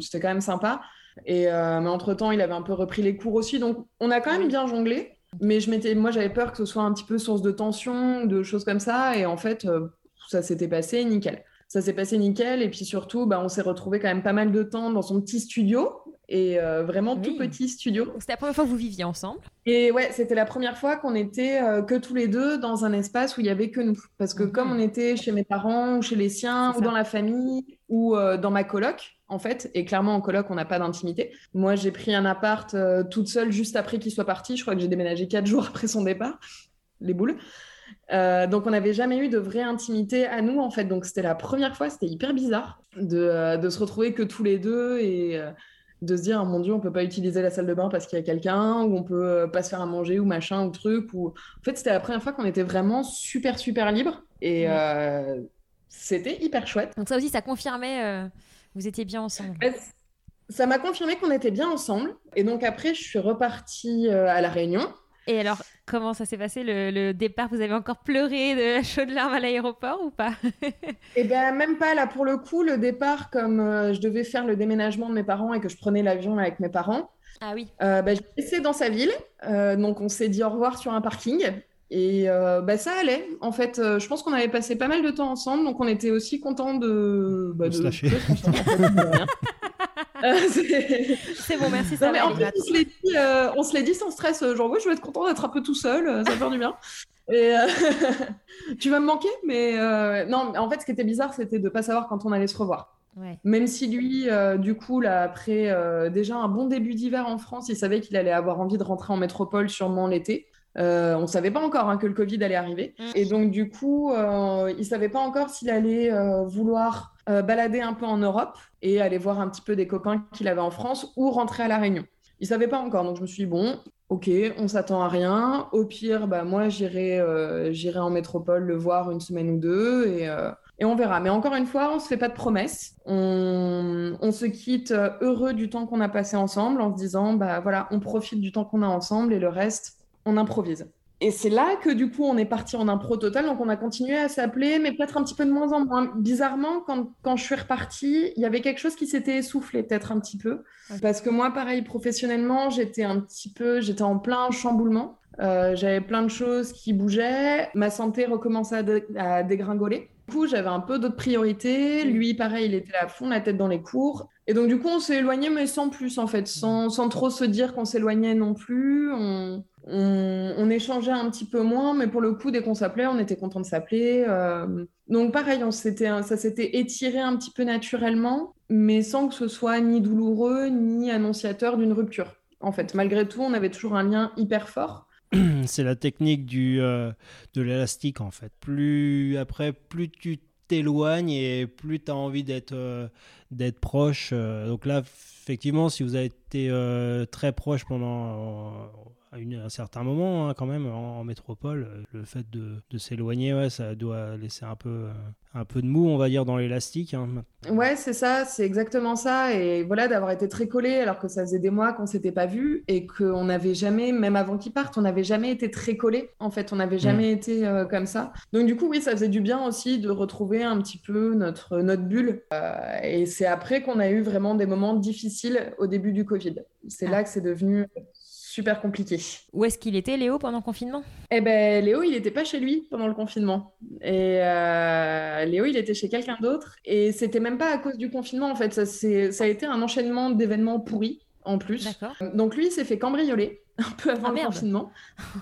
Speaker 2: c'était quand même sympa. Et mais entre-temps, il avait un peu repris les cours aussi, donc on a quand même bien jonglé. Mais je m'étais, moi, j'avais peur que ce soit un petit peu source de tension, de choses comme ça, et en fait, ça s'était passé nickel ça s'est passé nickel. Et puis surtout, bah, on s'est retrouvé quand même pas mal de temps dans son petit studio. Et euh, vraiment tout petit studio.
Speaker 1: C'était la première fois que vous viviez ensemble?
Speaker 2: Et ouais, c'était la première fois qu'on était euh, que tous les deux dans un espace où il y avait que nous. Parce que comme on était chez mes parents ou chez les siens ou dans la famille ou euh, dans ma coloc, en fait, et clairement en coloc, on n'a pas d'intimité. Moi, j'ai pris un appart toute seule juste après qu'il soit parti. Je crois que j'ai déménagé quatre jours après son départ. Les boules. Euh, donc on n'avait jamais eu de vraie intimité à nous en fait. Donc c'était la première fois, c'était hyper bizarre de, euh, se retrouver que tous les deux et euh, de se dire oh mon dieu on peut pas utiliser la salle de bain parce qu'il y a quelqu'un ou on peut pas se faire à manger ou machin ou truc ou en fait c'était la première fois qu'on était vraiment super super libre et c'était hyper chouette.
Speaker 1: Donc ça aussi ça confirmait vous étiez bien ensemble.
Speaker 2: Ça m'a confirmé qu'on était bien ensemble et donc après je suis repartie à la Réunion.
Speaker 1: Et alors, comment ça s'est passé le, départ? Vous avez encore pleuré de chaudes larmes à l'aéroport ou pas?
Speaker 2: Eh bien, même pas. Là, pour le coup, le départ, comme euh, je devais faire le déménagement de mes parents et que je prenais l'avion avec mes parents,
Speaker 1: Ah oui.
Speaker 2: Euh, bah, je l'ai laissé dans sa ville. Euh, donc, on s'est dit au revoir sur un parking. Et euh, bah, ça allait. En fait, euh, je pense qu'on avait passé pas mal de temps ensemble. Donc, on était aussi contents de. bah,
Speaker 3: De se lâcher.
Speaker 2: de en fait, c'est-
Speaker 1: bon, merci, ça
Speaker 2: non, mais
Speaker 1: va
Speaker 2: en plus,
Speaker 1: Matt.
Speaker 2: on se l'est dit, euh, on se l'est dit sans stress. euh, Genre, oui, je vais être content d'être un peu tout seul. euh, ça va faire du bien. Et euh, tu vas me manquer, mais euh, non, en fait, ce qui était bizarre, c'était de ne pas savoir quand on allait se revoir.
Speaker 1: Ouais.
Speaker 2: Même si lui, euh, du coup, là, après euh, déjà un bon début d'hiver en France, il savait qu'il allait avoir envie de rentrer en métropole sûrement l'été. Euh, on ne savait pas encore hein, que le Covid allait arriver.
Speaker 1: Mm.
Speaker 2: Et donc, du coup, il ne savait pas encore s'il allait vouloir euh, balader un peu en Europe et aller voir un petit peu des copains qu'il avait en France ou rentrer à La Réunion. Il savait pas encore. Donc, je me suis dit, bon, ok, on s'attend à rien. Au pire, bah, moi, j'irai euh, en métropole le voir une semaine ou deux et, euh, et on verra. Mais encore une fois, on ne se fait pas de promesses. On, on se quitte heureux du temps qu'on a passé ensemble en se disant, bah voilà, on profite du temps qu'on a ensemble et le reste, on improvise. Et c'est là que du coup on est parti en impro total, donc on a continué à s'appeler, mais peut-être un petit peu de moins en moins. Bizarrement, quand, quand je suis repartie, il y avait quelque chose qui s'était essoufflé peut-être un petit peu. Parce que moi, pareil, professionnellement, j'étais un petit peu, j'étais en plein chamboulement. Euh, j'avais plein de choses qui bougeaient, ma santé recommençait à, dé- à dégringoler. Du coup, j'avais un peu d'autres priorités. Lui, pareil, il était à fond, la tête dans les cours. Et donc, du coup, on s'est éloigné, mais sans plus, en fait, sans, sans trop se dire qu'on s'éloignait non plus. On, on, échangeait un petit peu moins, mais pour le coup, dès qu'on s'appelait, on était content de s'appeler. Euh, donc, pareil, ça s'était étiré un petit peu naturellement, mais sans que ce soit ni douloureux, ni annonciateur d'une rupture. En fait, malgré tout, on avait toujours un lien hyper fort.
Speaker 3: C'est la technique du, euh, de l'élastique en fait. Plus après, plus tu t'éloignes et plus tu as envie d'être euh, proche. donc là, effectivement, si vous avez été très proche pendant une- un certain moment, hein, quand même, en, en métropole, euh, le fait de, de s'éloigner, ouais, ça doit laisser un peu, euh, un peu de mou, on va dire, dans l'élastique. hein.
Speaker 2: Ouais, c'est ça, c'est exactement ça. Et voilà, d'avoir été très collé alors que ça faisait des mois qu'on s'était pas vu et qu'on n'avait jamais, même avant qu'ils partent, on n'avait jamais été très collé. En fait, on n'avait jamais été euh, comme ça. Donc du coup, oui, ça faisait du bien aussi de retrouver un petit peu notre, notre bulle. Euh, et c'est après qu'on a eu vraiment des moments difficiles au début du Covid. C'est
Speaker 1: Ah.
Speaker 2: là que c'est devenu super compliqué.
Speaker 1: Où est-ce qu'il était, Léo, pendant le confinement?
Speaker 2: Eh ben, Léo, il n'était pas chez lui pendant le confinement. Et euh, Léo, il était chez quelqu'un d'autre. Et c'était même pas à cause du confinement, en fait. Ça, c'est- ça a été un enchaînement d'événements pourris, en plus. Donc lui, il s'est fait cambrioler un peu avant
Speaker 1: Ah,
Speaker 2: le
Speaker 1: merde.
Speaker 2: confinement.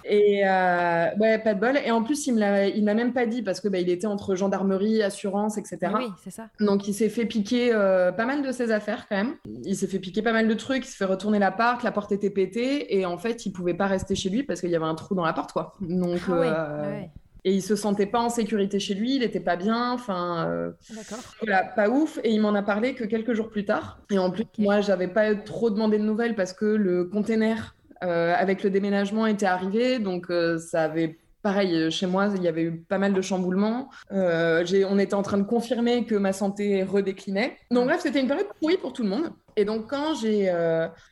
Speaker 2: Et euh, ouais, pas de bol. Et en plus, il me l'a, il m'a même pas dit parce que bah, il était entre gendarmerie, assurance, etc.
Speaker 1: Oui, c'est ça.
Speaker 2: Donc il s'est fait piquer euh, pas mal de ses affaires quand même. Il s'est fait piquer pas mal de trucs, il s'est fait retourner l'appart, la porte était pétée et en fait il pouvait pas rester chez lui parce qu'il y avait un trou dans la porte quoi. Donc
Speaker 1: Ah
Speaker 2: euh,
Speaker 1: ouais.
Speaker 2: Et il se sentait pas en sécurité chez lui, il était pas bien, enfin euh, voilà, pas ouf. Et il m'en a parlé que quelques jours plus tard. Et en plus
Speaker 1: Ok.
Speaker 2: moi j'avais pas trop demandé de nouvelles parce que le container euh, avec le déménagement était arrivé, donc euh, ça avait Pareil, euh, chez moi, il y avait eu pas mal de chamboulements. On était en train de confirmer que ma santé redéclinait. Donc bref, c'était une période pourrie pour tout le monde. Et donc quand j'ai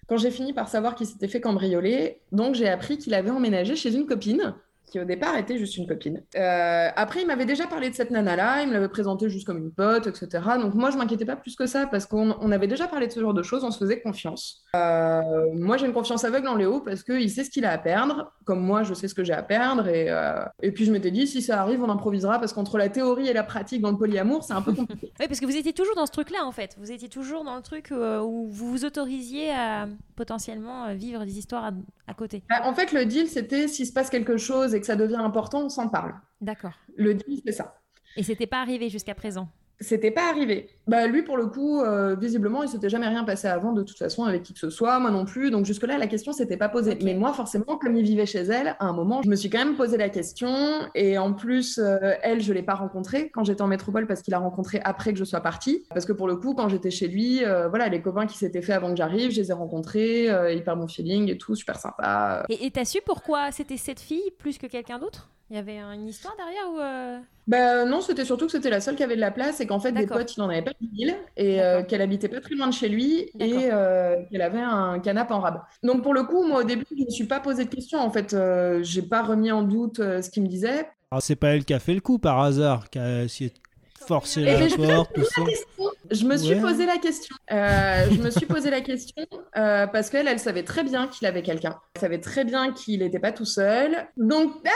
Speaker 2: quand j'ai fini par savoir qu'il s'était fait cambrioler, donc j'ai appris qu'il avait emménagé chez une copine qui au départ était juste une copine. Euh, après, il m'avait déjà parlé de cette nana-là, il me l'avait présentée juste comme une pote, etc. Donc moi, je m'inquiétais pas plus que ça parce qu'on on avait déjà parlé de ce genre de choses, on se faisait confiance. Euh, moi, j'ai une confiance aveugle en Léo parce qu'il sait ce qu'il a à perdre, comme moi, je sais ce que j'ai à perdre. Et, euh, et puis je m'étais dit, si ça arrive, on improvisera parce qu'entre la théorie et la pratique dans le polyamour, c'est un peu compliqué.
Speaker 1: Oui, parce que vous étiez toujours dans ce truc-là, en fait. Vous étiez toujours dans le truc où vous vous autorisiez à potentiellement euh, vivre des histoires à, à côté.
Speaker 2: Bah, en fait, le deal, c'était s'il se passe quelque chose et que ça devient important, on s'en parle.
Speaker 1: D'accord.
Speaker 2: Le deal, c'est ça.
Speaker 1: Et c'était pas arrivé jusqu'à présent.
Speaker 2: C'était pas arrivé. Bah lui pour le coup, euh, visiblement, il s'était jamais rien passé avant de toute façon avec qui que ce soit, moi non plus. Donc jusque là, la question s'était pas posée. Mais moi, forcément, comme il vivait chez elle, à un moment, je me suis quand même posé la question. Et en plus, euh, elle, je l'ai pas rencontrée quand j'étais en métropole parce qu'il a rencontré après que je sois partie. Parce que pour le coup, quand j'étais chez lui, euh, voilà, les copains qui s'étaient fait avant que j'arrive, je les ai rencontrés, hyper bon feeling et tout, super sympa.
Speaker 1: Et t'as su pourquoi? C'était cette fille plus que quelqu'un d'autre? Il y avait un- une histoire derrière ou euh,
Speaker 2: Bah non, c'était surtout que c'était la seule qui avait de la place et qu'en fait des potes, il en avait pas 10 000 et euh, qu'elle habitait pas très loin de chez lui et euh, qu'elle avait un canapé en rab. Donc pour le coup, moi au début, je ne me suis pas posé de questions. En fait, euh, j'ai pas remis en doute euh, ce qu'il me disait.
Speaker 3: Alors, c'est pas elle qui a fait le coup par hasard, qui a essayé de forcer la porte, tout ça.
Speaker 2: Je me suis posé la question. Euh, je me suis posé la question euh, parce qu'elle, elle savait très bien qu'il avait quelqu'un. Elle savait très bien qu'il n'était pas tout seul. Donc, ah,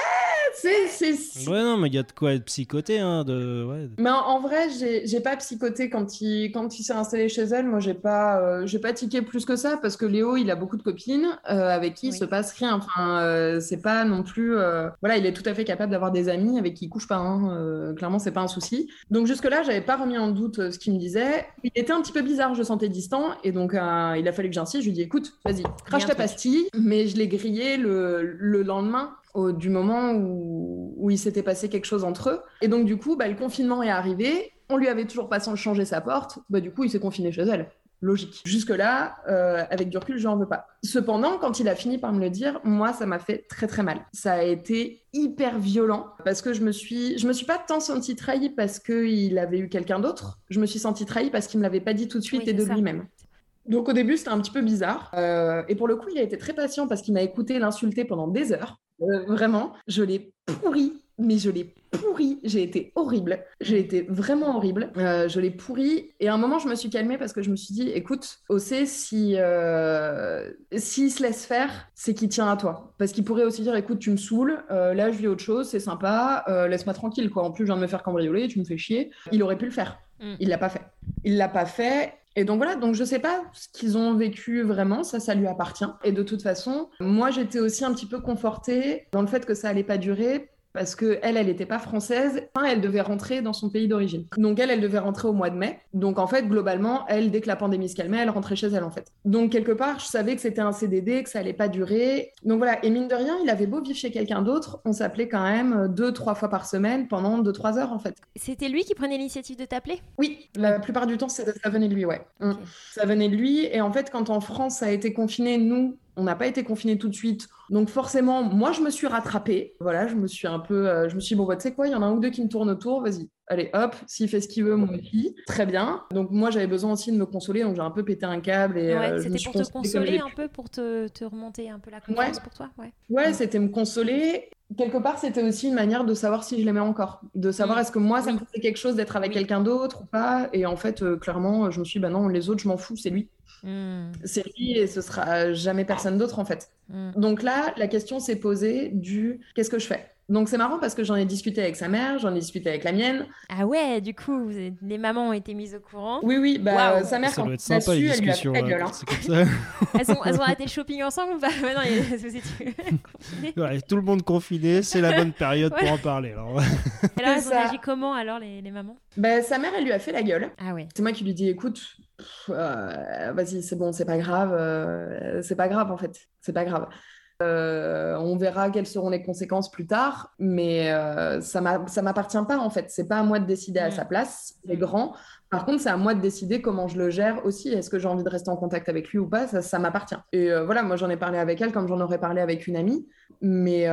Speaker 2: c'est.
Speaker 3: Ouais, non, mais il y a de quoi être psychoté. Hein, de... Ouais.
Speaker 2: Mais en, vrai, j'ai pas psychoté quand il, quand il s'est installé chez elle. Moi, j'ai pas, euh, j'ai pas tiqué plus que ça parce que Léo, il a beaucoup de copines avec qui il se passe rien. Enfin, c'est pas non plus. Voilà, il est tout à fait capable d'avoir des amis avec qui il couche pas. Hein. clairement, c'est pas un souci. Donc, jusque-là, j'avais pas remis en doute ce qu'il me disait il était un petit peu bizarre, je sentais distant, et donc euh, il a fallu que j'insiste. Je lui ai dit, écoute, vas-y, crache ta pastille, mais je l'ai grillé le, lendemain. Du moment où, il s'était passé quelque chose entre eux. Et donc, du coup, bah, le confinement est arrivé. On lui avait toujours pas changé sa porte. Bah, du coup, il s'est confiné chez elle logique. Jusque-là, euh, avec du recul, je n'en veux pas. Cependant, quand il a fini par me le dire, moi, ça m'a fait très très mal. Ça a été hyper violent parce que je me suis, je me suis pas tant sentie trahie parce qu'il avait eu quelqu'un d'autre. Je me suis sentie trahie parce qu'il me l'avait pas dit tout de suite et de lui-même. Donc au début, c'était un petit peu bizarre. Euh, et pour le coup, il a été très patient parce qu'il m'a écouté l'insulter pendant des heures. Euh, vraiment, je l'ai pourri mais je l'ai pourri. J'ai été horrible. J'ai été vraiment horrible. Euh, je l'ai pourri. Et à un moment, je me suis calmée parce que je me suis dit, écoute, Océ, si euh, s'il se laisse faire, c'est qu'il tient à toi. Parce qu'il pourrait aussi dire, écoute, tu me saoules. Là, je vis autre chose. C'est sympa. Laisse-moi tranquille. Quoi. En plus, je viens de me faire cambrioler. Tu me fais chier. Il aurait pu le faire. Mm. Il l'a pas fait. Il l'a pas fait. Et donc voilà, donc je sais pas ce qu'ils ont vécu vraiment, ça, ça lui appartient. Et de toute façon, moi, j'étais aussi un petit peu confortée dans le fait que ça allait pas durer parce que elle, elle n'était pas française. elle devait rentrer dans son pays d'origine. Donc elle, elle devait rentrer au mois de mai. Donc en fait, globalement, elle, dès que la pandémie se calmait, elle rentrait chez elle en fait. Donc quelque part, je savais que c'était un CDD, que ça allait pas durer. Donc voilà. Et mine de rien, il avait beau vivre chez quelqu'un d'autre, on s'appelait quand même deux, trois fois par semaine pendant deux, trois heures en fait.
Speaker 1: C'était lui qui prenait l'initiative de t'appeler?
Speaker 2: Oui, la plupart du temps, ça venait de lui, ouais. Mm. Ça venait de lui. Et en fait, quand en France ça a été confiné, nous, on n'a pas été confinés tout de suite. Donc forcément, moi, je me suis rattrapée. Voilà, je me suis un peu... Euh, je me suis dit, bon, bah, tu sais quoi, il y en a un ou deux qui me tournent autour, vas-y. Allez, hop, s'il fait ce qu'il veut, mon petit, très bien. Donc moi, j'avais besoin aussi de me consoler, donc j'ai un peu pété un câble. Et,
Speaker 1: euh, c'était pour te consoler un peu, pour te, remonter un peu la confiance pour toi Ouais,
Speaker 2: ouais c'était me consoler. Quelque part, c'était aussi une manière de savoir si je l'aimais encore. De savoir mm. est-ce que moi, ça me faisait quelque chose d'être avec quelqu'un d'autre ou pas. Et en fait, euh, clairement, je me suis dit, bah non, les autres, je m'en fous, c'est lui. Hmm. C'est lui et ce sera jamais personne d'autre en fait. Hmm. Donc là, la question s'est posée du qu'est-ce que je fais? Donc c'est marrant parce que j'en ai discuté avec sa mère, j'en ai discuté avec la mienne.
Speaker 1: Ah ouais, du coup, les mamans ont été mises au courant.
Speaker 2: Oui, oui, bah sa mère, ça quand elle
Speaker 3: su, elle lui a fait la gueule. Hein.
Speaker 1: elles, ont, elles ont arrêté le shopping ensemble ou pas? Non,
Speaker 3: ouais, Tout le monde confiné, c'est la bonne période pour en parler. Alors,
Speaker 1: alors elles ont agi comment alors les, les mamans?
Speaker 2: Bah, Sa mère, elle lui a fait la gueule.
Speaker 1: Ah ouais.
Speaker 2: C'est moi qui lui dis, écoute, euh, vas-y, c'est bon, c'est pas grave, euh, c'est pas grave en fait, c'est pas grave. Euh, on verra quelles seront les conséquences plus tard, mais euh, ça m'appartient pas en fait. C'est pas à moi de décider à mm. sa place. Il est mm. grand. Par contre, c'est à moi de décider comment je le gère aussi. Est-ce que j'ai envie de rester en contact avec lui ou pas? Ça, m'appartient. Et euh, voilà, moi j'en ai parlé avec elle comme j'en aurais parlé avec une amie. Mais,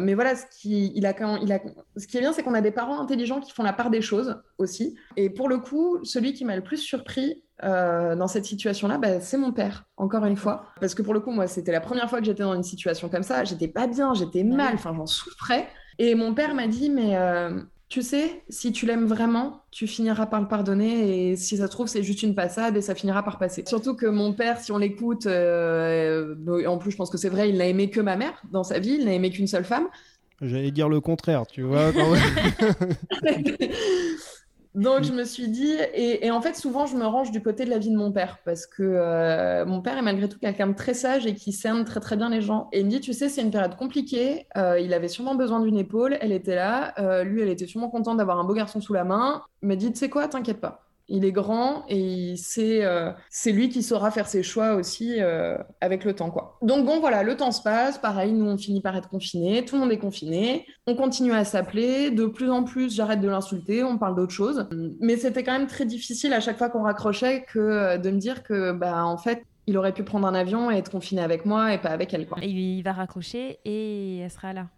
Speaker 2: mais voilà, ce qui, il a, il a, ce qui est bien, c'est qu'on a des parents intelligents qui font la part des choses aussi. Et pour le coup, celui qui m'a le plus surpris, euh, dans cette situation-là, bah, c'est mon père, encore une fois. Parce que pour le coup, moi, c'était la première fois que j'étais dans une situation comme ça. J'étais pas bien, j'étais mal, enfin, j'en souffrais. Et mon père m'a dit, mais euh, tu sais, si tu l'aimes vraiment, tu finiras par le pardonner. Et si ça se trouve, c'est juste une passade et ça finira par passer. Surtout que mon père, si on l'écoute, euh, en plus, je pense que c'est vrai, il n'a aimé que ma mère dans sa vie, il n'a aimé qu'une seule femme.
Speaker 3: J'allais dire le contraire, tu vois.
Speaker 2: Donc je me suis dit, et, en fait souvent je me range du côté de la vie de mon père, parce que euh, mon père est malgré tout quelqu'un de très sage et qui cerne très très bien les gens. Et il me dit, tu sais, c'est une période compliquée, euh, il avait sûrement besoin d'une épaule, elle était là, euh, lui elle était sûrement contente d'avoir un beau garçon sous la main, il m'a dit, tu sais quoi, t'inquiète pas. Il est grand et euh, c'est lui qui saura faire ses choix aussi euh, avec le temps. Quoi. Donc bon, voilà, le temps se passe. Pareil, nous, on finit par être confinés. Tout le monde est confiné. On continue à s'appeler. De plus en plus, j'arrête de l'insulter. On parle d'autre chose. Mais c'était quand même très difficile à chaque fois qu'on raccrochait que euh, de me dire que, bah, en fait, il aurait pu prendre un avion et être confiné avec moi et pas avec elle. Quoi.
Speaker 1: Et il va raccrocher et elle sera là.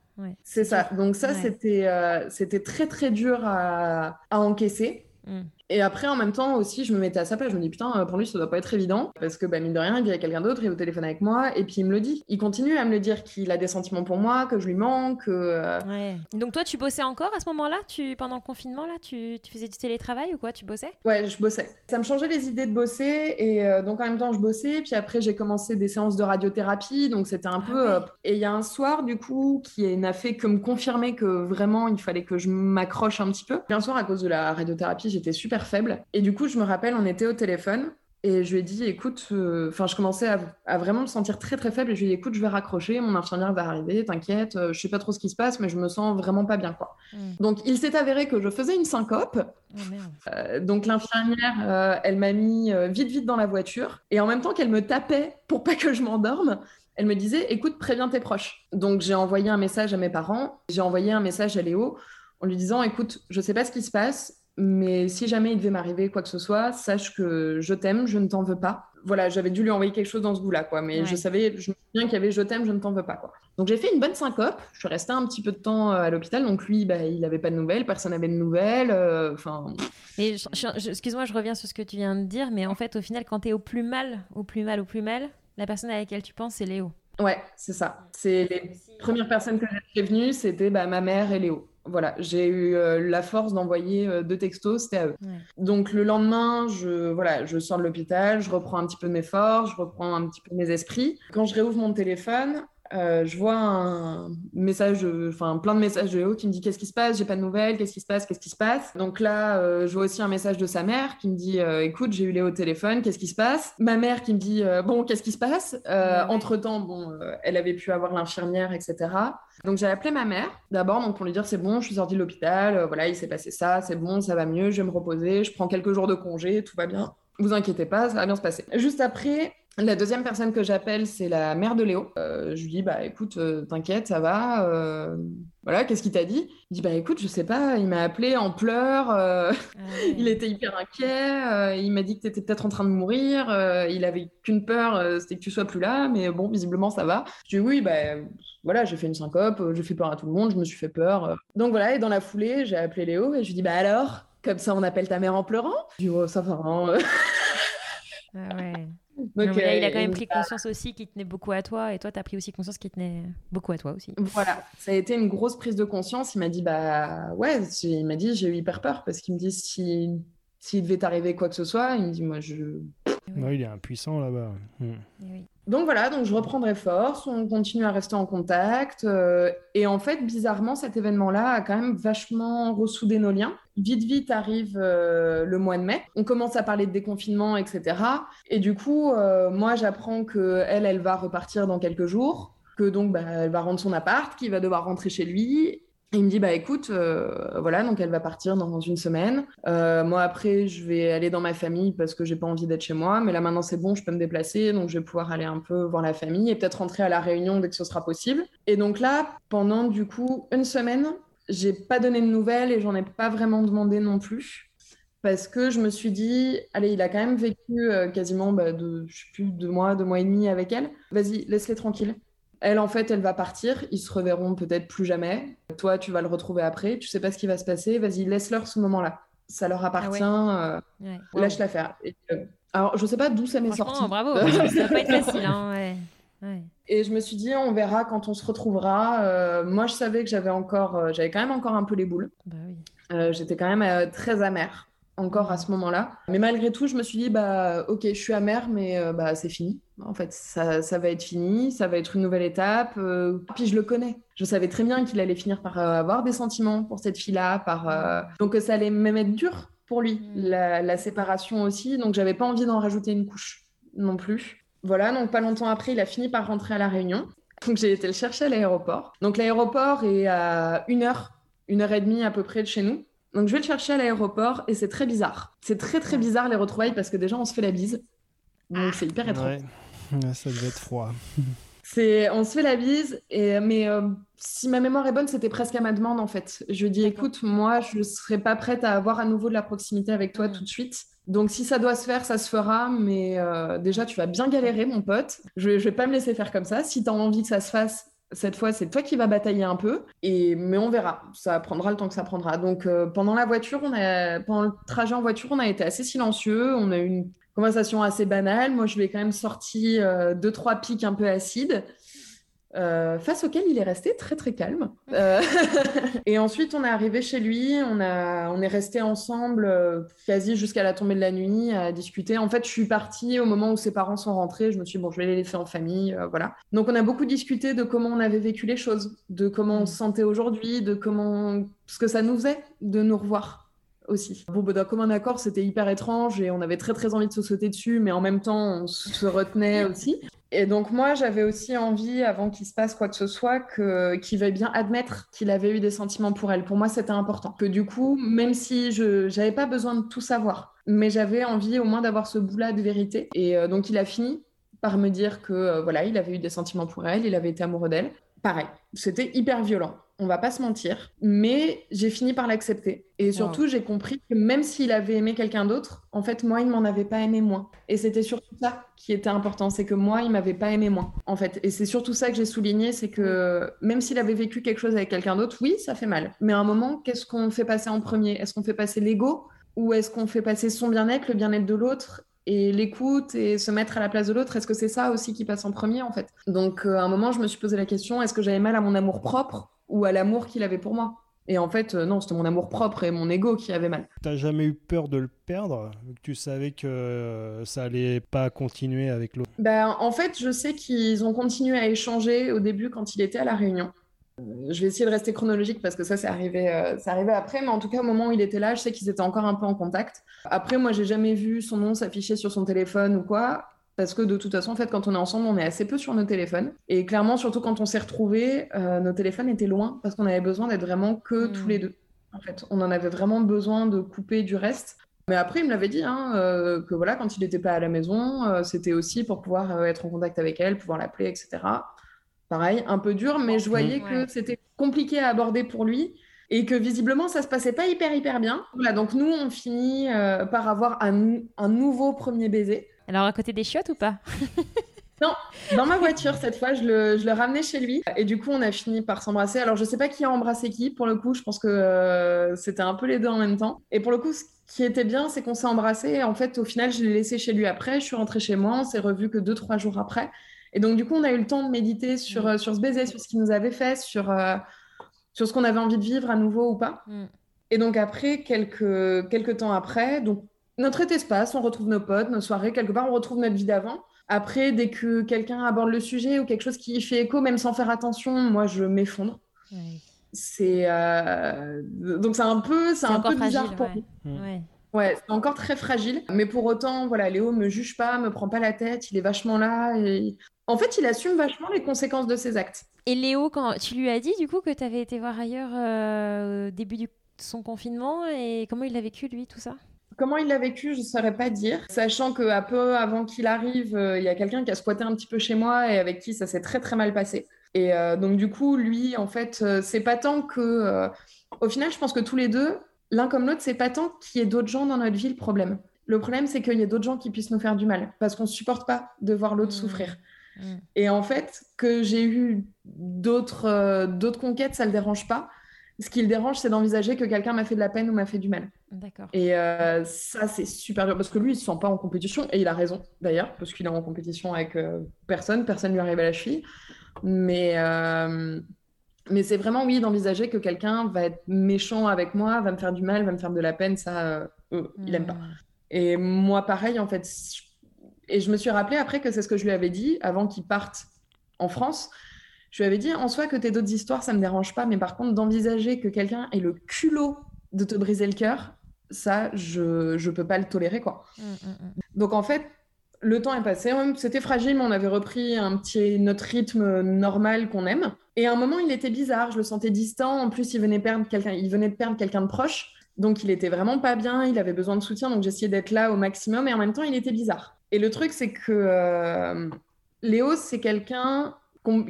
Speaker 2: C'est ça. Donc ça, c'était c'était très très dur à, à encaisser. Mm. Et après, en même temps aussi, je me mettais à sa place. Je me dis, putain, pour lui, ça doit pas être évident. Parce que, bah, mine de rien, il y a quelqu'un d'autre, il est au téléphone avec moi. Et puis, il me le dit. Il continue à me le dire qu'il a des sentiments pour moi, que je lui manque. Euh,
Speaker 1: ouais. Donc, toi, tu bossais encore à ce moment-là? Tu... Pendant le confinement, là tu... tu faisais du télétravail ou quoi? Tu bossais?
Speaker 2: Ouais, je bossais. Ça me changeait les idées de bosser. Et euh, donc, en même temps, je bossais. Puis après, j'ai commencé des séances de radiothérapie. Donc, c'était un ah peu. Euh, et il y a un soir, du coup, qui n'a fait que me confirmer que vraiment, il fallait que je m'accroche un petit peu. un soir, à cause de la radiothérapie, j'étais super faible. Et du coup, je me rappelle, on était au téléphone et je lui ai dit, écoute, euh, enfin, je commençais à, vraiment me sentir très très faible et je lui ai dit, écoute, je vais raccrocher, mon infirmière va arriver, t'inquiète, euh, je sais pas trop ce qui se passe, mais je me sens vraiment pas bien, quoi. Hmm. Donc, il s'est avéré que je faisais une syncope. Oh, euh, donc, l'infirmière, elle m'a mis vite vite dans la voiture et en même temps qu'elle me tapait pour pas que je m'endorme, elle me disait, écoute, préviens tes proches. Donc, j'ai envoyé un message à mes parents, j'ai envoyé un message à Léo en lui disant, écoute, je sais pas ce qui se passe, mais si jamais il devait m'arriver quoi que ce soit, sache que je t'aime, je ne t'en veux pas. Voilà, j'avais dû lui envoyer quelque chose dans ce goût-là, quoi. Mais je savais, je me souviens qu'il y avait je t'aime, je ne t'en veux pas, quoi. Donc j'ai fait une bonne syncope. Je suis restée un petit peu de temps euh, à l'hôpital. Donc lui, bah, il n'avait pas de nouvelles, personne n'avait de nouvelles. Euh, enfin.
Speaker 1: excuse-moi, je reviens sur ce que tu viens de dire, mais en fait, au final, quand tu es au plus mal, au plus mal, au plus mal, la personne à laquelle tu penses, c'est Léo.
Speaker 2: Ouais, c'est ça. C'est les premières personnes que j'ai prévenues, c'était bah, ma mère et Léo voilà, j'ai eu euh, la force d'envoyer euh, deux textos, c'était à eux. Donc le lendemain, je, voilà, je sors de l'hôpital, je reprends un petit peu mes forces, je reprends un petit peu mes esprits. Quand je réouvre mon téléphone, euh, je vois un message, enfin plein de messages de Léo qui me dit qu'est-ce qui se passe, j'ai pas de nouvelles, qu'est-ce qui se passe, qu'est-ce qui se passe? Donc là, euh, je vois aussi un message de sa mère qui me dit euh, écoute, j'ai eu Léo au téléphone, qu'est-ce qui se passe? Ma mère qui me dit bon, qu'est-ce qui se passe? Entre temps, bon, elle avait pu avoir l'infirmière, etc. Donc j'ai appelé ma mère d'abord, donc pour lui dire c'est bon, je suis sortie de l'hôpital, voilà, il s'est passé ça, c'est bon, ça va mieux, je vais me reposer, je prends quelques jours de congé, tout va bien. Vous inquiétez pas, ça va bien se passer. Juste après, la deuxième personne que j'appelle, c'est la mère de Léo. Euh, je lui dis, bah écoute, euh, t'inquiète, ça va. Euh, voilà, qu'est-ce qu'il t'a dit? Il dit, bah écoute, je sais pas, il m'a appelé en pleurs, ah il était hyper inquiet, il m'a dit que t'étais peut-être en train de mourir, il avait qu'une peur, c'était que tu sois plus là, mais bon, visiblement ça va. Je dis, oui, bah voilà, j'ai fait une syncope, j'ai fait peur à tout le monde, je me suis fait peur. Donc voilà, et dans la foulée, j'ai appelé Léo et je lui dis, bah alors, comme ça on appelle ta mère en pleurant? Je dis, oh, ça va. Hein.
Speaker 1: ah ouais il a quand même pris conscience aussi qu'il tenait beaucoup à toi, et toi, tu as pris aussi conscience qu'il tenait beaucoup à toi aussi.
Speaker 2: Voilà, ça a été une grosse prise de conscience. Il m'a dit, bah ouais, il m'a dit, j'ai eu hyper peur, parce qu'il me dit, si s'il devait t'arriver quoi que ce soit, il me dit, moi, je.
Speaker 3: il est impuissant là-bas. Hmm.
Speaker 2: Oui. Donc voilà, donc je reprendrai force, on continue à rester en contact. Euh, et en fait, bizarrement, cet événement-là a quand même vachement ressoudé nos liens. Vite, vite arrive euh, le mois de mai. On commence à parler de déconfinement, etc. Et du coup, euh, moi, j'apprends qu'elle, elle va repartir dans quelques jours, que donc bah, elle va rendre son appart, qu'il va devoir rentrer chez lui il me dit bah écoute euh, voilà donc elle va partir dans une semaine moi après je vais aller dans ma famille parce que j'ai pas envie d'être chez moi mais là maintenant c'est bon je peux me déplacer donc je vais pouvoir aller un peu voir la famille et peut-être rentrer à la réunion dès que ce sera possible et donc là pendant du coup une semaine j'ai pas donné de nouvelles et j'en ai pas vraiment demandé non plus parce que je me suis dit allez il a quand même vécu euh, quasiment bah, de je sais plus deux mois deux mois et demi avec elle vas-y laisse-les tranquilles elle, en fait, elle va partir. Ils se reverront peut-être plus jamais. Toi, tu vas le retrouver après. Tu sais pas ce qui va se passer. Vas-y, laisse-leur ce moment-là. Ça leur appartient. Ah euh, Lâche-la faire. Euh, alors, je sais pas d'où ça m'est sorti.
Speaker 1: Bravo. ça va pas être facile. Hein,
Speaker 2: Et je me suis dit, on verra quand on se retrouvera. Euh, moi, je savais que j'avais encore, j'avais quand même encore un peu les boules. Bah j'étais quand même très amère encore à ce moment-là. Mais malgré tout, je me suis dit, bah, ok, je suis amère, mais euh, bah, c'est fini. En fait, ça, ça, va être fini, ça va être une nouvelle étape. Euh, puis je le connais. Je savais très bien qu'il allait finir par euh, avoir des sentiments pour cette fille-là, par donc ça allait même être dur pour lui, mm. la, la séparation aussi. Donc j'avais pas envie d'en rajouter une couche non plus. Voilà, donc pas longtemps après, il a fini par rentrer à la Réunion. Donc j'ai été le chercher à l'aéroport. Donc l'aéroport est à une heure, une heure et demie à peu près de chez nous. Donc je vais le chercher à l'aéroport et c'est très bizarre. C'est très très bizarre les retrouvailles parce que déjà on se fait la bise. Donc c'est hyper étrange.
Speaker 3: Ouais. ça devait être froid.
Speaker 2: c'est on se fait la bise et mais euh, si ma mémoire est bonne, c'était presque à ma demande en fait. Je lui dis écoute, moi je ne serais pas prête à avoir à nouveau de la proximité avec toi mm. tout de suite. Donc si ça doit se faire, ça se fera, mais euh, déjà tu vas bien galérer mon pote. Je, je vais pas me laisser faire comme ça. Si tu as envie que ça se fasse, cette fois, c'est toi qui vas batailler un peu, et mais on verra. Ça prendra le temps que ça prendra. Donc, euh, pendant la voiture, on a, pendant le trajet en voiture, on a été assez silencieux. On a eu une conversation assez banale. Moi, je lui ai quand même sorti euh, deux, trois pics un peu acides. Euh, face auquel il est resté très très calme. Euh, et ensuite, on est arrivé chez lui, on, a, on est resté ensemble euh, quasi jusqu'à la tombée de la nuit à discuter. En fait, je suis partie au moment où ses parents sont rentrés. Je me suis dit, bon, je vais les laisser en famille, voilà. Donc, on a beaucoup discuté de comment on avait vécu les choses, de comment on se sentait aujourd'hui, de comment ce que ça nous faisait de nous revoir aussi. Bon, bah, comme un accord, c'était hyper étrange et on avait très très envie de se sauter dessus, mais en même temps, on se retenait aussi. Et donc moi, j'avais aussi envie, avant qu'il se passe quoi que ce soit, que, qu'il veuille bien admettre qu'il avait eu des sentiments pour elle. Pour moi, c'était important. Que du coup, même si je n'avais pas besoin de tout savoir, mais j'avais envie au moins d'avoir ce bout-là de vérité. Et euh, donc il a fini par me dire que euh, voilà, il avait eu des sentiments pour elle, il avait été amoureux d'elle. Pareil, c'était hyper violent on va pas se mentir, mais j'ai fini par l'accepter. Et surtout, j'ai compris que même s'il avait aimé quelqu'un d'autre, en fait, moi, il m'en avait pas aimé moins. Et c'était surtout ça qui était important, c'est que moi, il m'avait pas aimé moins, en fait. Et c'est surtout ça que j'ai souligné, c'est que même s'il avait vécu quelque chose avec quelqu'un d'autre, oui, ça fait mal. Mais à un moment, qu'est-ce qu'on fait passer en premier? Est-ce qu'on fait passer l'ego ou est-ce qu'on fait passer son bien-être, le bien-être de l'autre et l'écoute et se mettre à la place de l'autre, est-ce que c'est ça aussi qui passe en premier en fait? Donc euh, à un moment, je me suis posé la question, est-ce que j'avais mal à mon amour propre ou à l'amour qu'il avait pour moi. Et en fait, euh, non, c'était mon amour propre et mon ego qui avait mal.
Speaker 3: T'as jamais eu peur de le perdre Tu savais que euh, ça allait pas continuer avec l'autre?
Speaker 2: Ben, En fait, je sais qu'ils ont continué à échanger au début quand il était à La Réunion. Euh, je vais essayer de rester chronologique parce que ça, c'est arrivé, arrivé après. Mais en tout cas, au moment où il était là, je sais qu'ils étaient encore un peu en contact. Après, moi, j'ai jamais vu son nom s'afficher sur son téléphone ou quoi parce que de toute façon, en fait, quand on est ensemble, on est assez peu sur nos téléphones. Et clairement, surtout quand on s'est retrouvés, euh, nos téléphones étaient loin parce qu'on avait besoin d'être vraiment que hmm. tous les deux. En fait, on en avait vraiment besoin de couper du reste. Mais après, il me l'avait dit hein, euh, que voilà, quand il n'était pas à la maison, euh, c'était aussi pour pouvoir être en contact avec elle, pouvoir l'appeler, etc. Pareil, un peu dur, mais je voyais que c'était compliqué à aborder pour lui et que visiblement ça se passait pas hyper hyper bien. Voilà, donc nous on finit par avoir un, un nouveau premier baiser.
Speaker 1: Alors à côté des chiottes ou pas
Speaker 2: Non, dans ma voiture cette fois, je le, je le ramenais chez lui et du coup on a fini par s'embrasser. Alors je sais pas qui a embrassé qui pour le coup, je pense que euh, c'était un peu les deux en même temps. Et pour le coup, ce qui était bien, c'est qu'on s'est embrassé en fait au final je l'ai laissé chez lui après, je suis rentrée chez moi, on s'est revu que deux trois jours après. Et donc du coup on a eu le temps de méditer sur, mm. euh, sur ce baiser, sur ce qu'il nous avait fait, sur, euh, sur ce qu'on avait envie de vivre à nouveau ou pas. Mm. Et donc après, quelques, quelques temps après, donc notre espace, on retrouve nos potes, nos soirées, quelque part, on retrouve notre vie d'avant. Après, dès que quelqu'un aborde le sujet ou quelque chose qui fait écho, même sans faire attention, moi, je m'effondre. C'est euh, donc c'est un peu, c'est un peu bizarre pour mmh. Ouais. c'est encore très fragile. Mais pour autant, voilà, Léo me juge pas, me prend pas la tête, il est vachement là. Et... En fait, il assume vachement les conséquences de ses actes.
Speaker 1: Et Léo, quand tu lui as dit du coup que tu avais été voir ailleurs euh, au début de son confinement et comment il a vécu lui tout ça?
Speaker 2: Comment il l'a vécu, je ne saurais pas dire. Sachant qu'un peu avant qu'il arrive, euh, il y a quelqu'un qui a squatté un petit peu chez moi et avec qui ça s'est très très mal passé. Et euh, donc du coup, lui, en fait, euh, c'est pas tant que... au final, je pense que tous les deux, l'un comme l'autre, c'est pas tant qu'il y ait d'autres gens dans notre vie le problème. Le problème, c'est qu'il y a d'autres gens qui puissent nous faire du mal parce qu'on ne supporte pas de voir l'autre mmh. souffrir. Mmh. Et en fait, que j'ai eu d'autres d'autres conquêtes, ça ne le dérange pas ce qui le dérange, c'est d'envisager que quelqu'un m'a fait de la peine ou m'a fait du mal.
Speaker 1: D'accord.
Speaker 2: Et euh, ça, c'est super dur parce que lui, il se sent pas en compétition et il a raison d'ailleurs parce qu'il est en compétition avec euh, personne, personne lui arrive à la cheville. Mais euh, mais c'est vraiment oui d'envisager que quelqu'un va être méchant avec moi, va me faire du mal, va me faire de la peine, ça, il aime pas. Hmm. Et moi, pareil en fait. Et je me suis rappelé après que c'est ce que je lui avais dit avant qu'il parte en France je lui avais dit en soi que tes d'autres histoires, ça me dérange pas, mais par contre, d'envisager que quelqu'un ait le culot de te briser le cœur, ça, je je peux pas le tolérer, quoi. Mmh, mmh, mmh. Donc en fait, le temps est passé, c'était fragile, mais on avait repris un petit notre rythme normal qu'on aime. Et à un moment, il était bizarre, je le sentais distant. En plus, il venait perdre quelqu'un, il venait de perdre quelqu'un de proche, donc il était vraiment pas bien. Il avait besoin de soutien, donc j'essayais d'être là au maximum. Et en même temps, il était bizarre. Et le truc, c'est que euh, Léo, c'est quelqu'un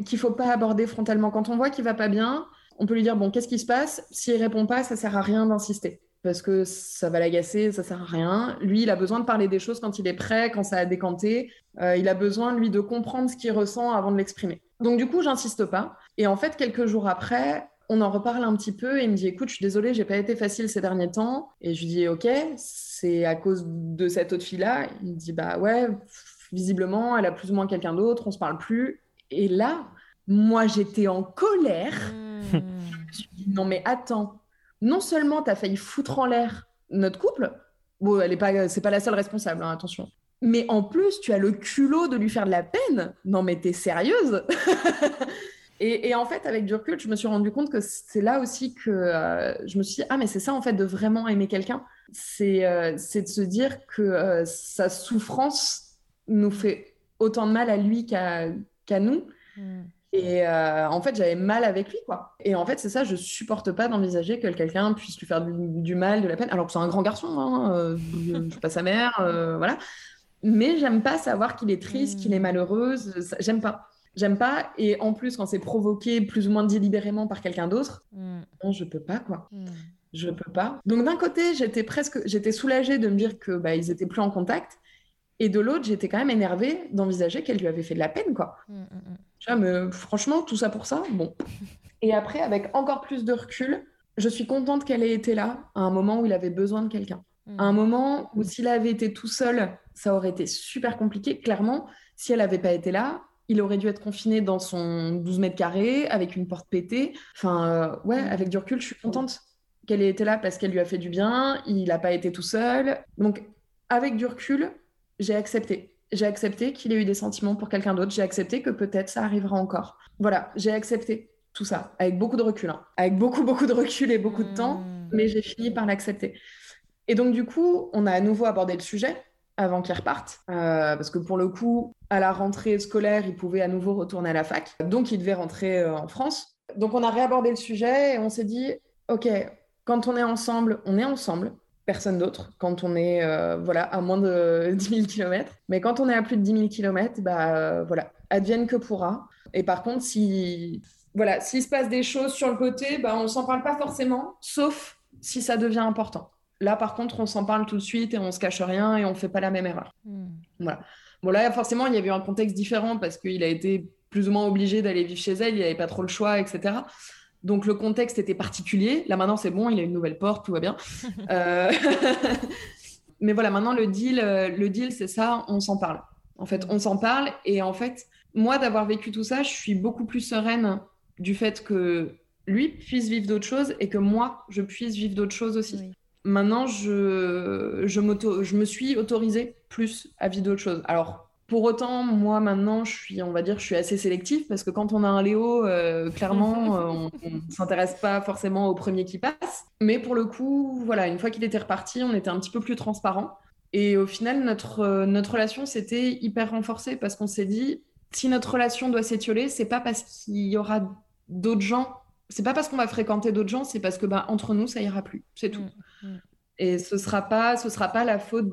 Speaker 2: qu'il faut pas aborder frontalement. Quand on voit qu'il va pas bien, on peut lui dire bon, qu'est-ce qui se passe? S'il répond pas, ça sert à rien d'insister parce que ça va l'agacer, ça sert à rien. Lui, il a besoin de parler des choses quand il est prêt, quand ça a décanté. Euh, il a besoin, lui, de comprendre ce qu'il ressent avant de l'exprimer. Donc, du coup, j'insiste pas. Et en fait, quelques jours après, on en reparle un petit peu et il me dit écoute, je suis désolée, j'ai pas été facile ces derniers temps. Et je lui dis ok, c'est à cause de cette autre fille-là. Il me dit bah ouais, visiblement, elle a plus ou moins quelqu'un d'autre, on se parle plus. Et là, moi, j'étais en colère. Hmm. je me suis dit non mais attends, non seulement tu as failli foutre en l'air notre couple, bon, elle pas, c'est pas la seule responsable, hein, attention. Mais en plus, tu as le culot de lui faire de la peine. Non mais t'es sérieuse Et, en fait, avec du recul, je me suis rendu compte que c'est là aussi que euh, je me suis dit, ah, mais c'est ça en fait de vraiment aimer quelqu'un. C'est euh, de se dire que euh, sa souffrance nous fait autant de mal à lui qu'à nous. Hmm. Et en fait, j'avais mal avec lui, quoi. Et en fait, c'est ça, je supporte pas d'envisager que quelqu'un puisse lui faire du, mal, de la peine, alors que c'est un grand garçon, hein, je suis pas sa mère, voilà. Mais j'aime pas savoir qu'il est triste, qu'il est hmm. malheureuse, j'aime pas. J'aime pas. Et en plus, quand c'est provoqué plus ou moins délibérément par quelqu'un d'autre, mm. non, je peux pas, quoi. Mm. Je peux pas. Donc d'un côté, j'étais presque, j'étais soulagée de me dire que bah, ils étaient plus en contact. Et de l'autre, j'étais quand même énervée d'envisager qu'elle lui avait fait de la peine, quoi. Mm, mais franchement, tout ça pour ça, bon. Et après, avec encore plus de recul, je suis contente qu'elle ait été là à un moment où il avait besoin de quelqu'un. À un moment où s'il avait été tout seul, ça aurait été super compliqué. Clairement, si elle n'avait pas été là, il aurait dû être confiné dans son 12 mètres carrés avec une porte pétée. Enfin, euh, ouais, mm. avec du recul, je suis contente qu'elle ait été là parce qu'elle lui a fait du bien. Il n'a pas été tout seul. Donc, avec du recul, j'ai accepté. J'ai accepté qu'il ait eu des sentiments pour quelqu'un d'autre. J'ai accepté que peut-être ça arrivera encore. Voilà, j'ai accepté tout ça avec beaucoup de recul, hein. avec beaucoup, beaucoup de recul et beaucoup de temps, mm. mais j'ai fini par l'accepter. Et donc, du coup, on a à nouveau abordé le sujet avant qu'il reparte, euh, parce que pour le coup, à la rentrée scolaire, il pouvait à nouveau retourner à la fac, donc il devait rentrer euh, en France. Donc on a réabordé le sujet et on s'est dit, ok, quand on est ensemble, on est ensemble, personne d'autre. Quand on est euh, voilà à moins de 10 000 km, mais quand on est à plus de 10 000 km, bah voilà, advienne que pourra. Et par contre, si voilà, s'il se passe des choses sur le côté, bah on s'en parle pas forcément, sauf si ça devient important. Là, par contre, on s'en parle tout de suite et on se cache rien et on fait pas la même erreur. Hmm. Voilà. Bon, là, forcément, il y avait un contexte différent parce qu'il a été plus ou moins obligé d'aller vivre chez elle, il n'avait pas trop le choix, etc. Donc, le contexte était particulier. Là, maintenant, c'est bon, il a une nouvelle porte, tout va bien. Euh, mais voilà, maintenant, le deal, euh, le deal c'est ça, on s'en parle. En fait, on s'en parle. Et en fait, moi, d'avoir vécu tout ça, je suis beaucoup plus sereine du fait que lui puisse vivre d'autres choses et que moi, je puisse vivre d'autres choses aussi maintenant, je, je, je me suis autorisée plus à vivre d'autres choses. Alors, pour autant, moi, maintenant, je suis, on va dire, je suis assez sélective parce que quand on a un Léo, euh, clairement, euh, on ne s'intéresse pas forcément au premier qui passe. Mais pour le coup, voilà, une fois qu'il était reparti, on était un petit peu plus transparent. Et au final, notre, euh, notre relation s'était hyper renforcée parce qu'on s'est dit, si notre relation doit s'étioler, c'est pas parce qu'il y aura d'autres gens c'est pas parce qu'on va fréquenter d'autres gens, c'est parce que bah, entre nous, ça ira plus. C'est tout. Mm, mm. Et ce sera pas, ce sera pas la faute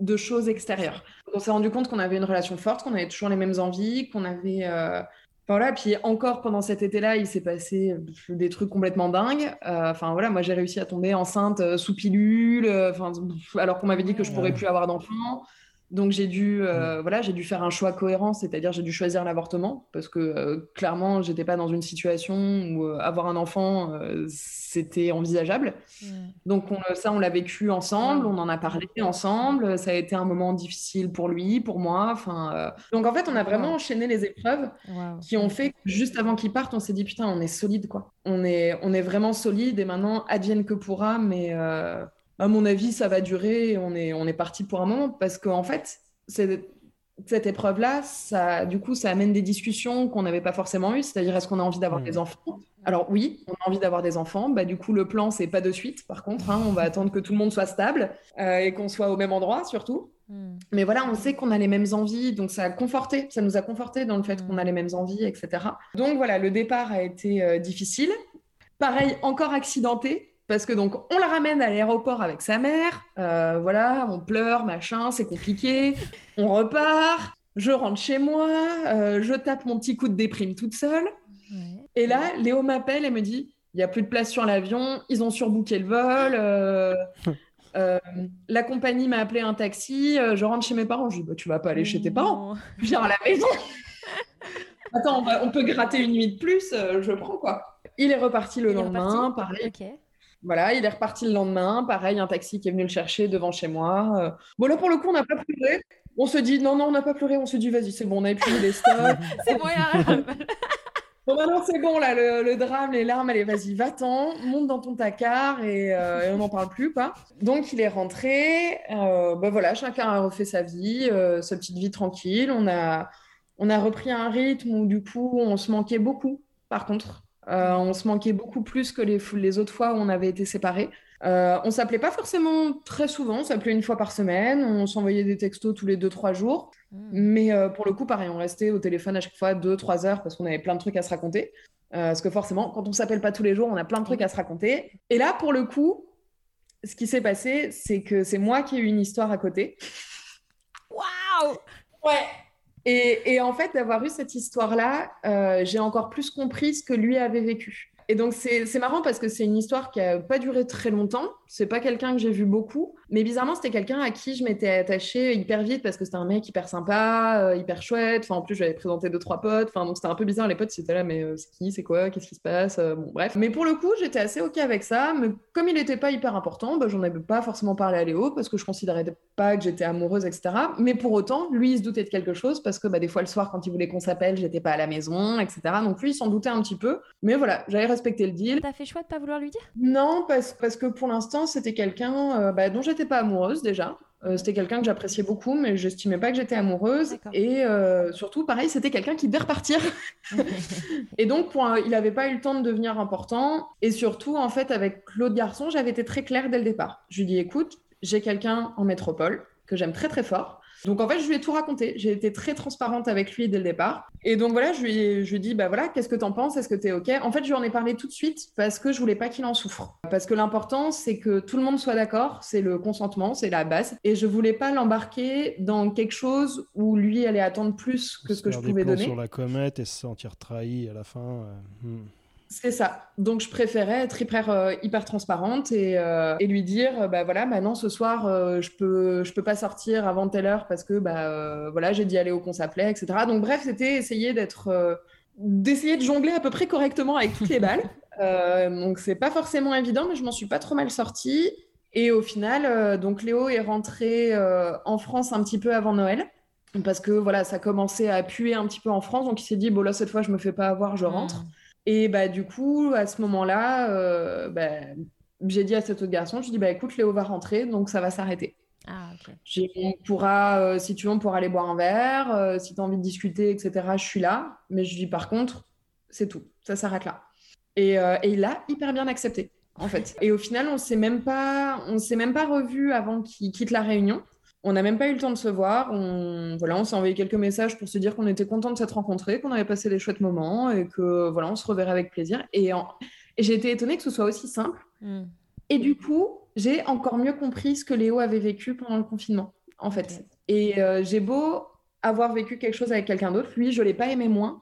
Speaker 2: de choses extérieures. On s'est rendu compte qu'on avait une relation forte, qu'on avait toujours les mêmes envies, qu'on avait. Euh... voilà, puis encore pendant cet été-là, il s'est passé des trucs complètement dingues. Euh, enfin voilà, moi j'ai réussi à tomber enceinte euh, sous pilule, euh, alors qu'on m'avait dit que je pourrais plus avoir d'enfants. Donc j'ai dû, euh, voilà, j'ai dû faire un choix cohérent, c'est-à-dire j'ai dû choisir l'avortement parce que euh, clairement j'étais pas dans une situation où euh, avoir un enfant c'était envisageable. Donc ça on l'a vécu ensemble, on en a parlé ensemble. Ça a été un moment difficile pour lui, pour moi. Enfin, donc en fait on a vraiment enchaîné les épreuves qui ont fait que juste avant qu'il parte on s'est dit putain on est solide quoi. On est on est vraiment solide et maintenant advienne que pourra, mais à mon avis, ça va durer. On est, on est parti pour un moment parce qu'en fait, cette épreuve-là, ça, du coup, ça amène des discussions qu'on n'avait pas forcément eues. C'est-à-dire, est-ce qu'on a envie d'avoir mmh. des enfants? Alors oui, on a envie d'avoir des enfants. Bah, du coup, le plan, c'est pas de suite. Par contre, hein, on va attendre que tout le monde soit stable euh, et qu'on soit au même endroit, surtout. Mmh. Mais voilà, on sait qu'on a les mêmes envies, donc ça a conforté, ça nous a conforté dans le fait qu'on a mmh. les mêmes envies, etc. Donc voilà, le départ a été euh, difficile. Pareil, encore accidenté, parce que donc, on la ramène à l'aéroport avec sa mère. Euh, voilà, on pleure, machin, c'est compliqué. On repart. Je rentre chez moi. Euh, je tape mon petit coup de déprime toute seule. Et là, Léo m'appelle et me dit il n'y a plus de place sur l'avion. Ils ont surbooké le vol. Euh, la compagnie m'a appelé un taxi. je rentre chez mes parents. Je dis bah, tu vas pas aller chez tes parents. Viens à la maison. Attends, on, peut gratter une nuit de plus, euh, je prends quoi. Il est reparti le lendemain, pareil. Voilà, il est reparti le lendemain, pareil, un taxi qui est venu le chercher devant chez moi. Euh. Bon, là, pour le coup, on n'a pas pleuré. On se dit, non, non, on n'a pas pleuré. On se dit, vas-y, c'est bon, on a épuisé les stocks.
Speaker 1: c'est bon, il
Speaker 2: Bon, maintenant, c'est bon, là, le, drame, les larmes, allez, vas-y, va-t'en, monte dans ton tacard et, euh, on n'en parle plus, quoi. Donc, il est rentré. Euh, ben voilà, chacun a refait sa vie, sa petite vie tranquille. On a, on a repris un rythme où, du coup, on se manquait beaucoup, par contre. Euh, on se manquait beaucoup plus que les, les, autres fois où on avait été séparés. Euh, on s'appelait pas forcément très souvent, on s'appelait une fois par semaine, on s'envoyait des textos tous les 2-3 jours. Hmm. Mais euh, pour le coup, pareil, on restait au téléphone à chaque fois 2-3 heures parce qu'on avait plein de trucs à se raconter. Euh, parce que forcément, quand on s'appelle pas tous les jours, on a plein de trucs à se raconter. Et là, pour le coup, ce qui s'est passé, c'est que c'est moi qui ai eu une histoire à côté.
Speaker 1: Waouh
Speaker 2: Ouais et, en fait, d'avoir eu cette histoire-là, euh, j'ai encore plus compris ce que lui avait vécu. Et donc, c'est marrant parce que c'est une histoire qui n'a pas duré très longtemps. C'est pas quelqu'un que j'ai vu beaucoup. Mais bizarrement, c'était quelqu'un à qui je m'étais attachée hyper vite parce que c'était un mec hyper sympa, euh, hyper chouette. Enfin, en plus, j'avais présenté deux, trois potes. Enfin, donc c'était un peu bizarre. Les potes, c'était là, mais euh, c'est qui, c'est quoi, qu'est-ce qui se passe euh, Bon, bref. Mais pour le coup, j'étais assez OK avec ça. Mais comme il n'était pas hyper important, bah, j'en avais pas forcément parlé à Léo parce que je considérais pas que j'étais amoureuse, etc. Mais pour autant, lui, il se doutait de quelque chose parce que bah, des fois, le soir, quand il voulait qu'on s'appelle, j'étais pas à la maison, etc. Donc lui, il s'en doutait un petit peu. Mais voilà, j'avais respecté le deal.
Speaker 1: T'as fait choix de pas vouloir lui dire?
Speaker 2: Non, parce, parce que pour l'instant, c'était quelqu'un bah, dont j'étais pas amoureuse déjà euh, c'était quelqu'un que j'appréciais beaucoup, mais j'estimais pas que j'étais amoureuse. Et euh, surtout, pareil, c'était quelqu'un qui devait repartir. et donc, il n'avait pas eu le temps de devenir important. Et surtout, en fait, avec l'autre garçon, j'avais été très claire dès le départ. Je lui dis, écoute, j'ai quelqu'un en métropole que j'aime très très fort. Donc en fait, je lui ai tout raconté. J'ai été très transparente avec lui dès le départ. Et donc voilà, je lui ai, je lui ai dit, bah voilà, qu'est-ce que t'en penses? Est-ce que t'es OK? En fait, je lui en ai parlé tout de suite parce que je voulais pas qu'il en souffre. Parce que l'important, c'est que tout le monde soit d'accord. C'est le consentement, c'est la base. Et je voulais pas l'embarquer dans quelque chose où lui allait attendre plus que ce que je pouvais donner.
Speaker 3: sur la comète et se sentir trahi à la fin. Euh, hmm.
Speaker 2: C'est ça. Donc, je préférais être hyper, euh, hyper transparente et, euh, et, lui dire, euh, bah voilà, maintenant ce soir, je peux, je peux pas sortir avant telle heure parce que, bah voilà, j'ai dit aller au qu'on s'appelait, etc. Donc, bref, c'était essayer d'être, d'essayer de jongler à peu près correctement avec toutes les balles. donc, c'est pas forcément évident, mais je m'en suis pas trop mal sortie. Et au final, donc Léo est rentré en France un petit peu avant Noël parce que voilà, ça commençait à puer un petit peu en France. Donc, il s'est dit, bon là, cette fois, je me fais pas avoir, je rentre. Mmh. Et bah, du coup, à ce moment-là, euh, bah, j'ai dit à cet autre garçon, je dis, bah, écoute, Léo va rentrer, donc ça va s'arrêter.
Speaker 1: Ah,
Speaker 2: on pourra, euh, si tu veux, on pourra aller boire un verre. Euh, si tu as envie de discuter, etc., je suis là. Mais je dis, par contre, c'est tout. Ça s'arrête là. Et, et, il a hyper bien accepté, en fait. Et au final, on s'est même pas, on s'est même pas revu avant qu'il quitte la réunion. On n'a même pas eu le temps de se voir. On, voilà, on s'est envoyé quelques messages pour se dire qu'on était content de s'être rencontrés, qu'on avait passé des chouettes moments et que voilà, on se reverrait avec plaisir. Et, j'ai été étonnée que ce soit aussi simple. Hmm. Et du coup, j'ai encore mieux compris ce que Léo avait vécu pendant le confinement, en fait. Et euh, j'ai beau avoir vécu quelque chose avec quelqu'un d'autre, lui, je l'ai pas aimé moins.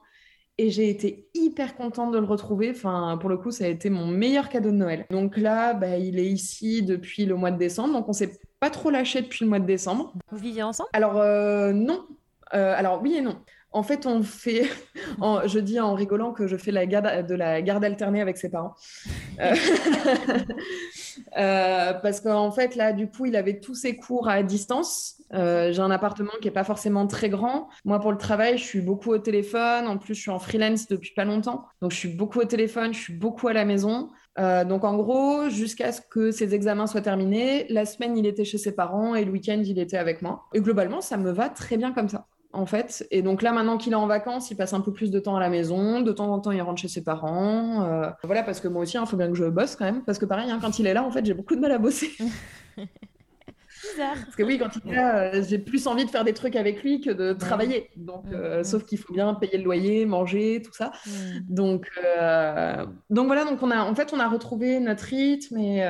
Speaker 2: Et j'ai été hyper contente de le retrouver. Enfin, pour le coup, ça a été mon meilleur cadeau de Noël. Donc là, bah, il est ici depuis le mois de décembre. Donc on s'est pas trop lâché depuis le mois de décembre.
Speaker 1: Vous vivez ensemble?
Speaker 2: Alors euh, non. Euh, alors oui et non. En fait, on fait, je dis en rigolant que je fais la garde, de la garde alternée avec ses parents. Euh, parce qu'en fait, là, du coup, il avait tous ses cours à distance. j'ai un appartement qui n'est pas forcément très grand. Moi, pour le travail, je suis beaucoup au téléphone. En plus, je suis en freelance depuis pas longtemps. Donc, je suis beaucoup au téléphone, je suis beaucoup à la maison. Euh, donc en gros, jusqu'à ce que ses examens soient terminés, la semaine il était chez ses parents et le week-end il était avec moi. Et globalement, ça me va très bien comme ça. En fait, et donc là maintenant qu'il est en vacances, il passe un peu plus de temps à la maison. De temps en temps, il rentre chez ses parents. Euh, voilà, parce que moi aussi, il hein, faut bien que je bosse quand même. Parce que pareil, hein, quand il est là, en fait, j'ai beaucoup de mal à bosser. Parce que oui, quand il est là, euh, j'ai plus envie de faire des trucs avec lui que de travailler. Donc, mm, euh, mm. sauf qu'il faut bien payer le loyer, manger, tout ça. Mm. Donc, euh, donc voilà. Donc on a, en fait, on a retrouvé notre rythme et,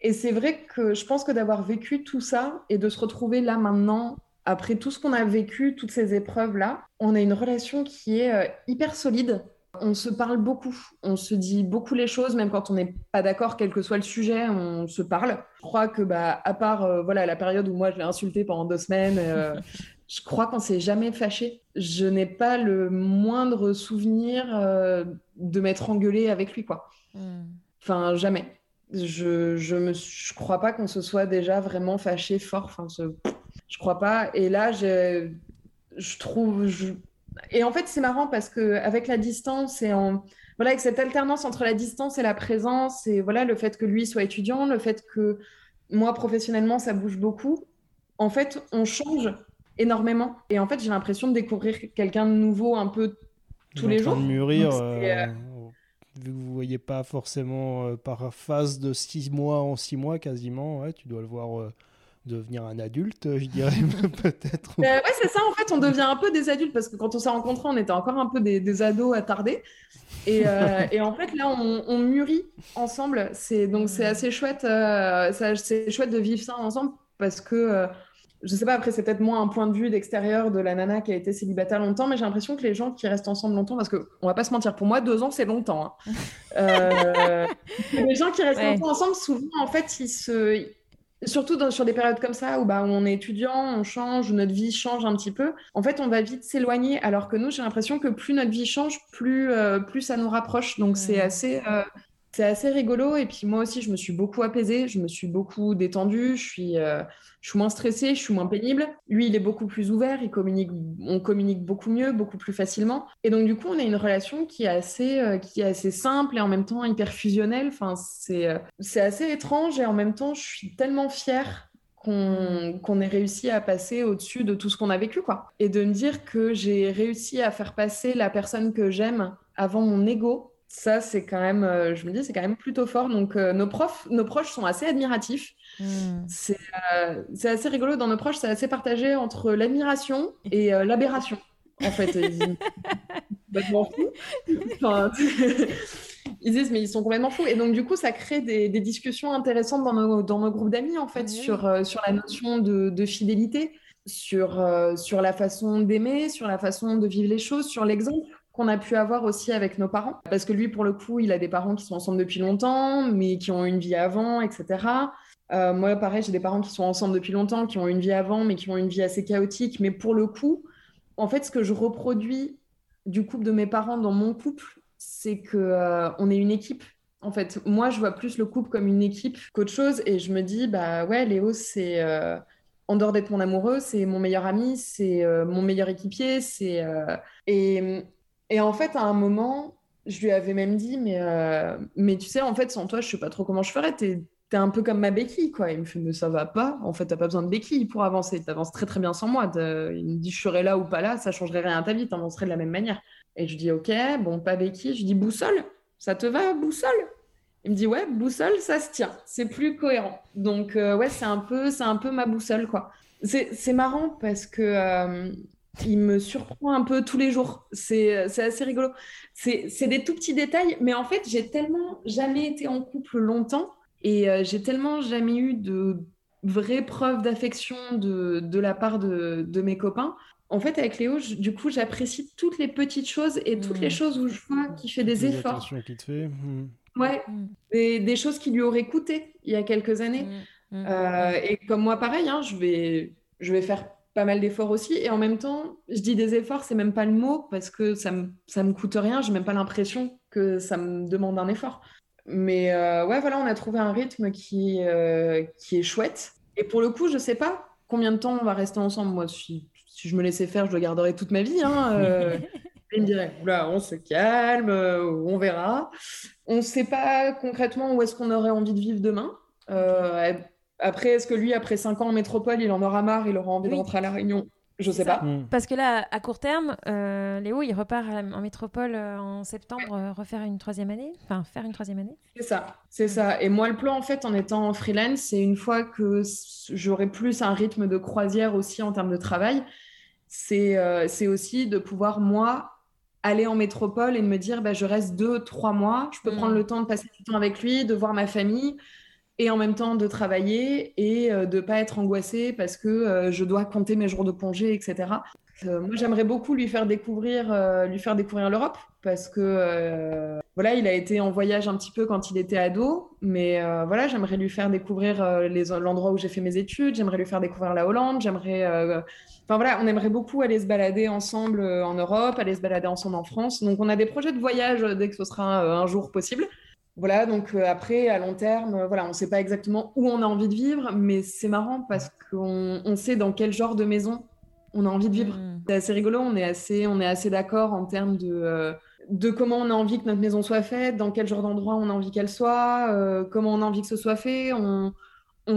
Speaker 2: et c'est vrai que je pense que d'avoir vécu tout ça et de se retrouver là maintenant après tout ce qu'on a vécu, toutes ces épreuves-là, on a une relation qui est hyper solide. On se parle beaucoup, on se dit beaucoup les choses, même quand on n'est pas d'accord, quel que soit le sujet, on se parle. Je crois que, bah, à part euh, voilà, la période où moi je l'ai insulté pendant deux semaines, euh, je crois qu'on s'est jamais fâché. Je n'ai pas le moindre souvenir de m'être engueulée avec lui, quoi. Hmm. Enfin, jamais. Je, je me je crois pas qu'on se soit déjà vraiment fâché fort. Enfin, je, je crois pas. Et là, je, je trouve. Je... Et en fait, c'est marrant parce que avec la distance et en voilà, avec cette alternance entre la distance et la présence, et voilà, le fait que lui soit étudiant, le fait que moi, professionnellement, ça bouge beaucoup, en fait, on change énormément. Et en fait, j'ai l'impression de découvrir quelqu'un de nouveau un peu tous les jours.
Speaker 3: De mûrir, euh, euh, vu que vous voyez pas forcément euh, par phase de six mois en six mois quasiment, ouais, tu dois le voir devenir un adulte, je dirais peut-être.
Speaker 2: Euh, ouais, c'est ça, en fait, on devient un peu des adultes parce que quand on s'est rencontrés, on était encore un peu des, des ados attardés. Et, euh, et, en fait, là, on, on mûrit ensemble. C'est, donc, c'est assez chouette, euh, c'est chouette de vivre ça ensemble parce que, je sais pas, après, c'est peut-être moins un point de vue d'extérieur de la nana qui a été célibataire longtemps, mais j'ai l'impression que les gens qui restent ensemble longtemps, parce qu'on va pas se mentir, pour moi, deux ans, c'est longtemps. Hein. les gens qui restent longtemps ensemble, souvent, en fait, ils se Surtout dans, sur des périodes comme ça où, bah, on est étudiant, on change, notre vie change un petit peu. En fait, on va vite s'éloigner, alors que nous, j'ai l'impression que plus notre vie change, plus, euh, plus ça nous rapproche. Donc, c'est assez, euh, c'est assez rigolo. Et puis, moi aussi, je me suis beaucoup apaisée, je me suis beaucoup détendue, je suis, euh, je suis moins stressée, je suis moins pénible. Lui, il est beaucoup plus ouvert, il communique, on communique beaucoup mieux, beaucoup plus facilement. Et donc, du coup, on a une relation qui est assez, euh, qui est assez simple et en même temps hyper fusionnelle. Enfin, c'est, euh, c'est assez étrange et en même temps, je suis tellement fière qu'on ait réussi à passer au-dessus de tout ce qu'on a vécu, quoi. Et de me dire que j'ai réussi à faire passer la personne que j'aime avant mon ego, ça, c'est quand même, euh, je me dis, c'est quand même plutôt fort. Donc, nos profs, nos proches sont assez admiratifs. Hmm. Euh, c'est assez rigolo. Dans nos proches, c'est assez partagé entre l'admiration et euh, l'aberration. En fait, ils, ils disent, mais ils sont complètement fous. Et donc, du coup, ça crée des, discussions intéressantes dans nos, dans nos groupes d'amis, en fait, sur, euh, sur la notion de, de fidélité, sur, sur la façon d'aimer, sur la façon de vivre les choses, sur l'exemple qu'on a pu avoir aussi avec nos parents. Parce que lui, pour le coup, il a des parents qui sont ensemble depuis longtemps, mais qui ont une vie avant, etc. Euh, moi, pareil, j'ai des parents qui sont ensemble depuis longtemps, qui ont une vie avant, mais qui ont une vie assez chaotique. Mais pour le coup, en fait, ce que je reproduis du couple de mes parents dans mon couple, c'est que euh, on est une équipe. En fait, moi, je vois plus le couple comme une équipe qu'autre chose, et je me dis, bah ouais, Léo, c'est euh, en dehors d'être mon amoureux, c'est mon meilleur ami, c'est mon meilleur équipier, c'est et, et en fait, à un moment, je lui avais même dit, mais mais tu sais, en fait, sans toi, je sais pas trop comment je ferais t'es un peu comme ma béquille, quoi. Il me fait, mais ça va pas. En fait, t'as pas besoin de béquille pour avancer. T'avances très, très bien sans moi. Il me dit, je serais là ou pas là, ça changerait rien à ta vie. T'avancerais de la même manière. Et je dis, ok, bon, pas béquille. Je dis, boussole, ça te va, boussole? Il me dit, ouais, boussole, ça se tient. C'est plus cohérent. Donc, euh, ouais, c'est un, peu, un peu ma boussole, quoi. C'est marrant parce que. Euh, il me surprend un peu tous les jours. C'est assez rigolo. C'est des tout petits détails, mais en fait, j'ai tellement jamais été en couple longtemps et euh, j'ai tellement jamais eu de vraies preuves d'affection de, de, la part de, de, mes copains. En fait, avec Léo, du coup, j'apprécie toutes les petites choses et toutes les mmh. choses où je vois qu'il fait des, efforts.
Speaker 3: Qu'il te fait. Mmh.
Speaker 2: Ouais, des, des, choses qui lui auraient coûté il y a quelques années. Euh, et comme moi, pareil, hein, je, vais, je vais faire pas mal d'efforts aussi. Et en même temps, je dis des efforts, c'est même pas le mot parce que ça me, ça me coûte rien. J'ai même pas l'impression que ça me demande un effort. Mais euh, ouais, voilà, on a trouvé un rythme qui, euh, qui est chouette. Et pour le coup, je sais pas combien de temps on va rester ensemble. Moi, si, si je me laissais faire, je le garderais toute ma vie. Hein, euh. il me dirait, là, on se calme, on verra. On sait pas concrètement où est-ce qu'on aurait envie de vivre demain. Après, est-ce que lui, après 5 ans en métropole, il en aura marre, il aura envie de rentrer à La Réunion? Je sais pas.
Speaker 1: Mm. Parce que là, à court terme, euh, Léo, il repart en métropole euh, en septembre, euh, refaire une troisième année, enfin faire une troisième année?
Speaker 2: C'est ça, c'est ça. Et moi, le plan, en fait, en étant freelance, c'est une fois que j'aurai plus un rythme de croisière aussi en termes de travail, c'est aussi de pouvoir, moi, aller en métropole et de me dire, bah, je reste deux, trois mois, je peux mm. prendre le temps de passer du temps avec lui, de voir ma famille et en même temps de travailler et euh, de pas être angoissée parce que euh, je dois compter mes jours de congé, etc. Euh, moi, j'aimerais beaucoup lui faire découvrir, lui faire découvrir l'Europe parce que voilà, il a été en voyage un petit peu quand il était ado, mais voilà, j'aimerais lui faire découvrir l'endroit où j'ai fait mes études, j'aimerais lui faire découvrir la Hollande, j'aimerais, enfin voilà, on aimerait beaucoup aller se balader ensemble en Europe, aller se balader ensemble en France. Donc on a des projets de voyage dès que ce sera un jour possible. Voilà, donc après, à long terme, voilà, on ne sait pas exactement où on a envie de vivre, mais c'est marrant parce qu'on sait dans quel genre de maison on a envie de vivre. Mmh. C'est assez rigolo, on est assez, on est assez d'accord en termes de de comment on a envie que notre maison soit faite, dans quel genre d'endroit on a envie qu'elle soit, euh, comment on a envie que ce soit fait. On,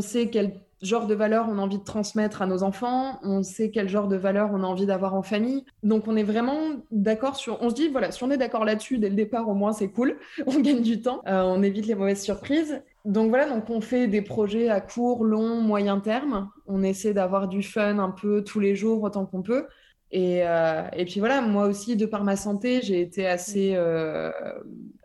Speaker 2: sait quel genre de valeurs on a envie de transmettre à nos enfants, on sait quel genre de valeurs on a envie d'avoir en famille. Donc on est vraiment d'accord sur... On se dit, voilà, si on est d'accord là-dessus dès le départ, au moins c'est cool, on gagne du temps, euh, on évite les mauvaises surprises. Donc voilà, donc on fait des projets à court, long, moyen terme. On essaie d'avoir du fun un peu tous les jours autant qu'on peut. Et, euh, et, puis voilà, moi aussi, de par ma santé, j'ai été assez. Euh,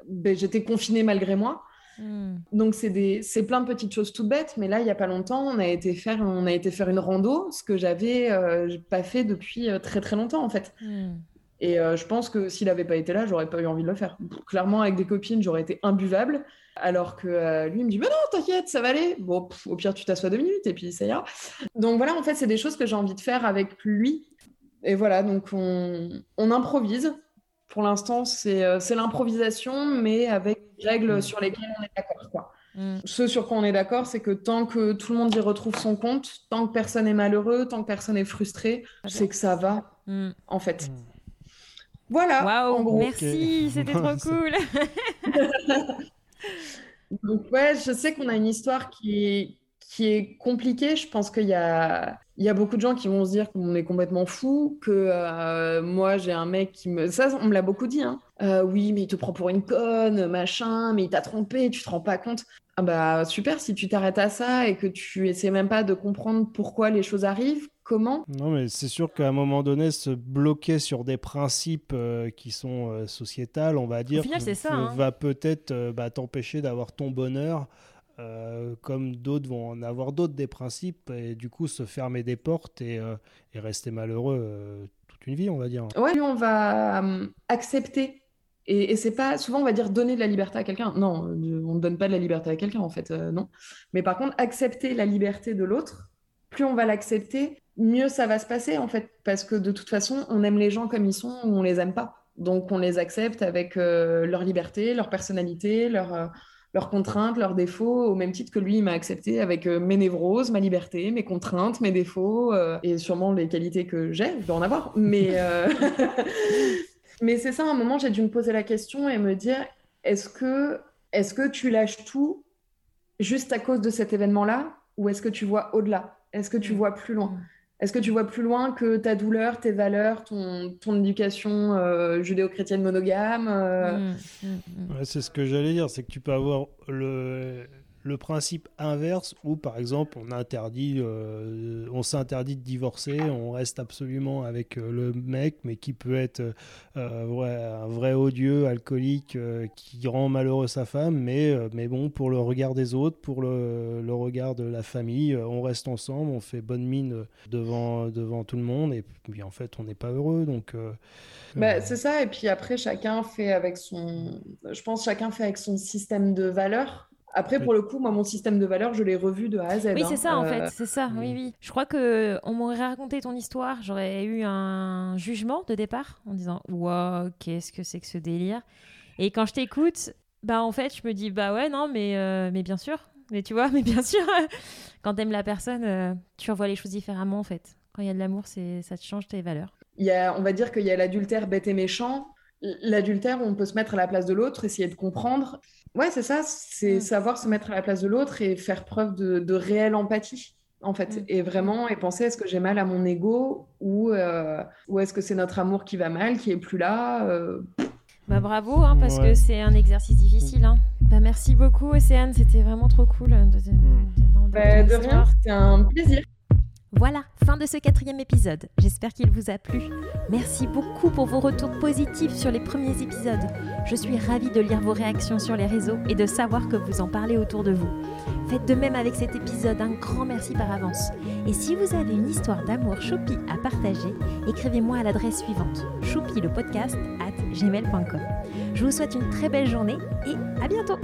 Speaker 2: ben, j'étais confinée malgré moi. Hmm. Donc, c'est plein de petites choses toutes bêtes. Mais là, il n'y a pas longtemps, on a été faire, on a été faire une rando, ce que j'avais euh, pas fait depuis très très longtemps en fait. Hmm. Et je pense que s'il n'avait pas été là, j'aurais pas eu envie de le faire. Clairement, avec des copines, j'aurais été imbuvable. Alors que lui, il me dit Mais non, t'inquiète, ça va aller. Bon, au pire, tu t'assois deux minutes et puis ça ira. Donc voilà, en fait, c'est des choses que j'ai envie de faire avec lui et voilà, donc on, improvise. Pour l'instant, euh, c'est l'improvisation, mais avec règles mm. sur lesquelles on est d'accord. Mm. Ce sur quoi on est d'accord, c'est que tant que tout le monde y retrouve son compte, tant que personne est malheureux, tant que personne est frustré, c'est que ça va, mm. en fait. Voilà.
Speaker 1: Waouh, merci, c'était trop cool.
Speaker 2: Donc ouais, je sais qu'on a une histoire qui est, qui est compliquée. Je pense qu'il y a, il y a beaucoup de gens qui vont se dire qu'on est complètement fou, que euh, moi j'ai un mec qui me. Ça, on me l'a beaucoup dit. Hein. Euh, oui, mais il te prend pour une conne, machin, mais il t'a trompé, tu te rends pas compte. Ah bah super, si tu t'arrêtes à ça et que tu essaies même pas de comprendre pourquoi les choses arrivent, comment?
Speaker 3: Non, mais c'est sûr qu'à un moment donné, se bloquer sur des principes euh, qui sont sociétals, on va dire,
Speaker 1: ça, hein.
Speaker 3: va peut-être bah, t'empêcher d'avoir ton bonheur euh, comme d'autres vont en avoir d'autres des principes et du coup se fermer des portes et, euh, rester malheureux euh, toute une vie, on va dire.
Speaker 2: Ouais, on va accepter. Et, et c'est pas souvent on va dire donner de la liberté à quelqu'un. Non, on ne donne pas de la liberté à quelqu'un en fait, non. Mais par contre, accepter la liberté de l'autre, plus on va l'accepter, mieux ça va se passer en fait, parce que de toute façon, on aime les gens comme ils sont ou on les aime pas. Donc on les accepte avec leur liberté, leur personnalité, leur leurs contraintes, leurs défauts, au même titre que lui, il m'a accepté avec euh, mes névroses, ma liberté, mes contraintes, mes défauts, euh, et sûrement les qualités que j'ai, je dois en avoir. Mais, euh, mais c'est ça, à un moment, j'ai dû me poser la question et me dire, est-ce que, est que tu lâches tout juste à cause de cet événement-là, ou est-ce que tu vois au-delà? Est-ce que tu mm. vois plus loin? Est-ce que tu vois plus loin que ta douleur, tes valeurs, ton, ton éducation euh, judéo-chrétienne monogame euh? Mmh,
Speaker 3: mmh, mmh. C'est ce que j'allais dire, c'est que tu peux avoir le, le principe inverse où, par exemple, on interdit, euh, on s'interdit de divorcer, on reste absolument avec euh, le mec, mais qui peut être euh, un vrai odieux, alcoolique, qui rend malheureux sa femme, mais, mais bon, pour le regard des autres, pour le, le regard de la famille, on reste ensemble, on fait bonne mine devant, devant tout le monde, et puis en fait, on n'est pas heureux, donc...
Speaker 2: Bah, c'est ça, et puis après, chacun fait avec son... Je pense chacun fait avec son système de valeurs. Après, pour le coup, moi, mon système de valeurs, je l'ai revu de A à Z.
Speaker 1: Oui, c'est
Speaker 2: hein.
Speaker 1: ça, en fait, euh, c'est ça. Oui, oui. Je crois que on m'aurait raconté ton histoire, j'aurais eu un jugement de départ en disant Wow, qu'est-ce que c'est que ce délire Et quand je t'écoute, bah en fait, je me dis Bah ouais, non, mais, euh, mais bien sûr. Mais tu vois, mais bien sûr, quand t'aimes la personne, euh, tu revois les choses différemment, en fait. Quand il y a de l'amour, c'est ça te change tes valeurs.
Speaker 2: Il y a, on va dire qu'il y a l'adultère bête et méchant. L'adultère, on peut se mettre à la place de l'autre, essayer de comprendre. Ouais, c'est ça, c'est mm. savoir se mettre à la place de l'autre et faire preuve de, réelle empathie, en fait. Mm. Et vraiment, et penser, est-ce que j'ai mal à mon ego ou, euh, ou est-ce que c'est notre amour qui va mal, qui est plus là euh,
Speaker 1: bah bravo, hein, parce que c'est un exercice difficile. Hein. Bah merci beaucoup Océane, c'était vraiment trop cool. De, de,
Speaker 2: mm. bah, de rien, c'était un plaisir.
Speaker 1: Voilà, fin de ce quatrième épisode. J'espère qu'il vous a plu. Merci beaucoup pour vos retours positifs sur les premiers épisodes. Je suis ravie de lire vos réactions sur les réseaux et de savoir que vous en parlez autour de vous. Faites de même avec cet épisode, un grand merci par avance. Et si vous avez une histoire d'amour choupi à partager, écrivez-moi à l'adresse suivante choupi le podcast. Je vous souhaite une très belle journée et à bientôt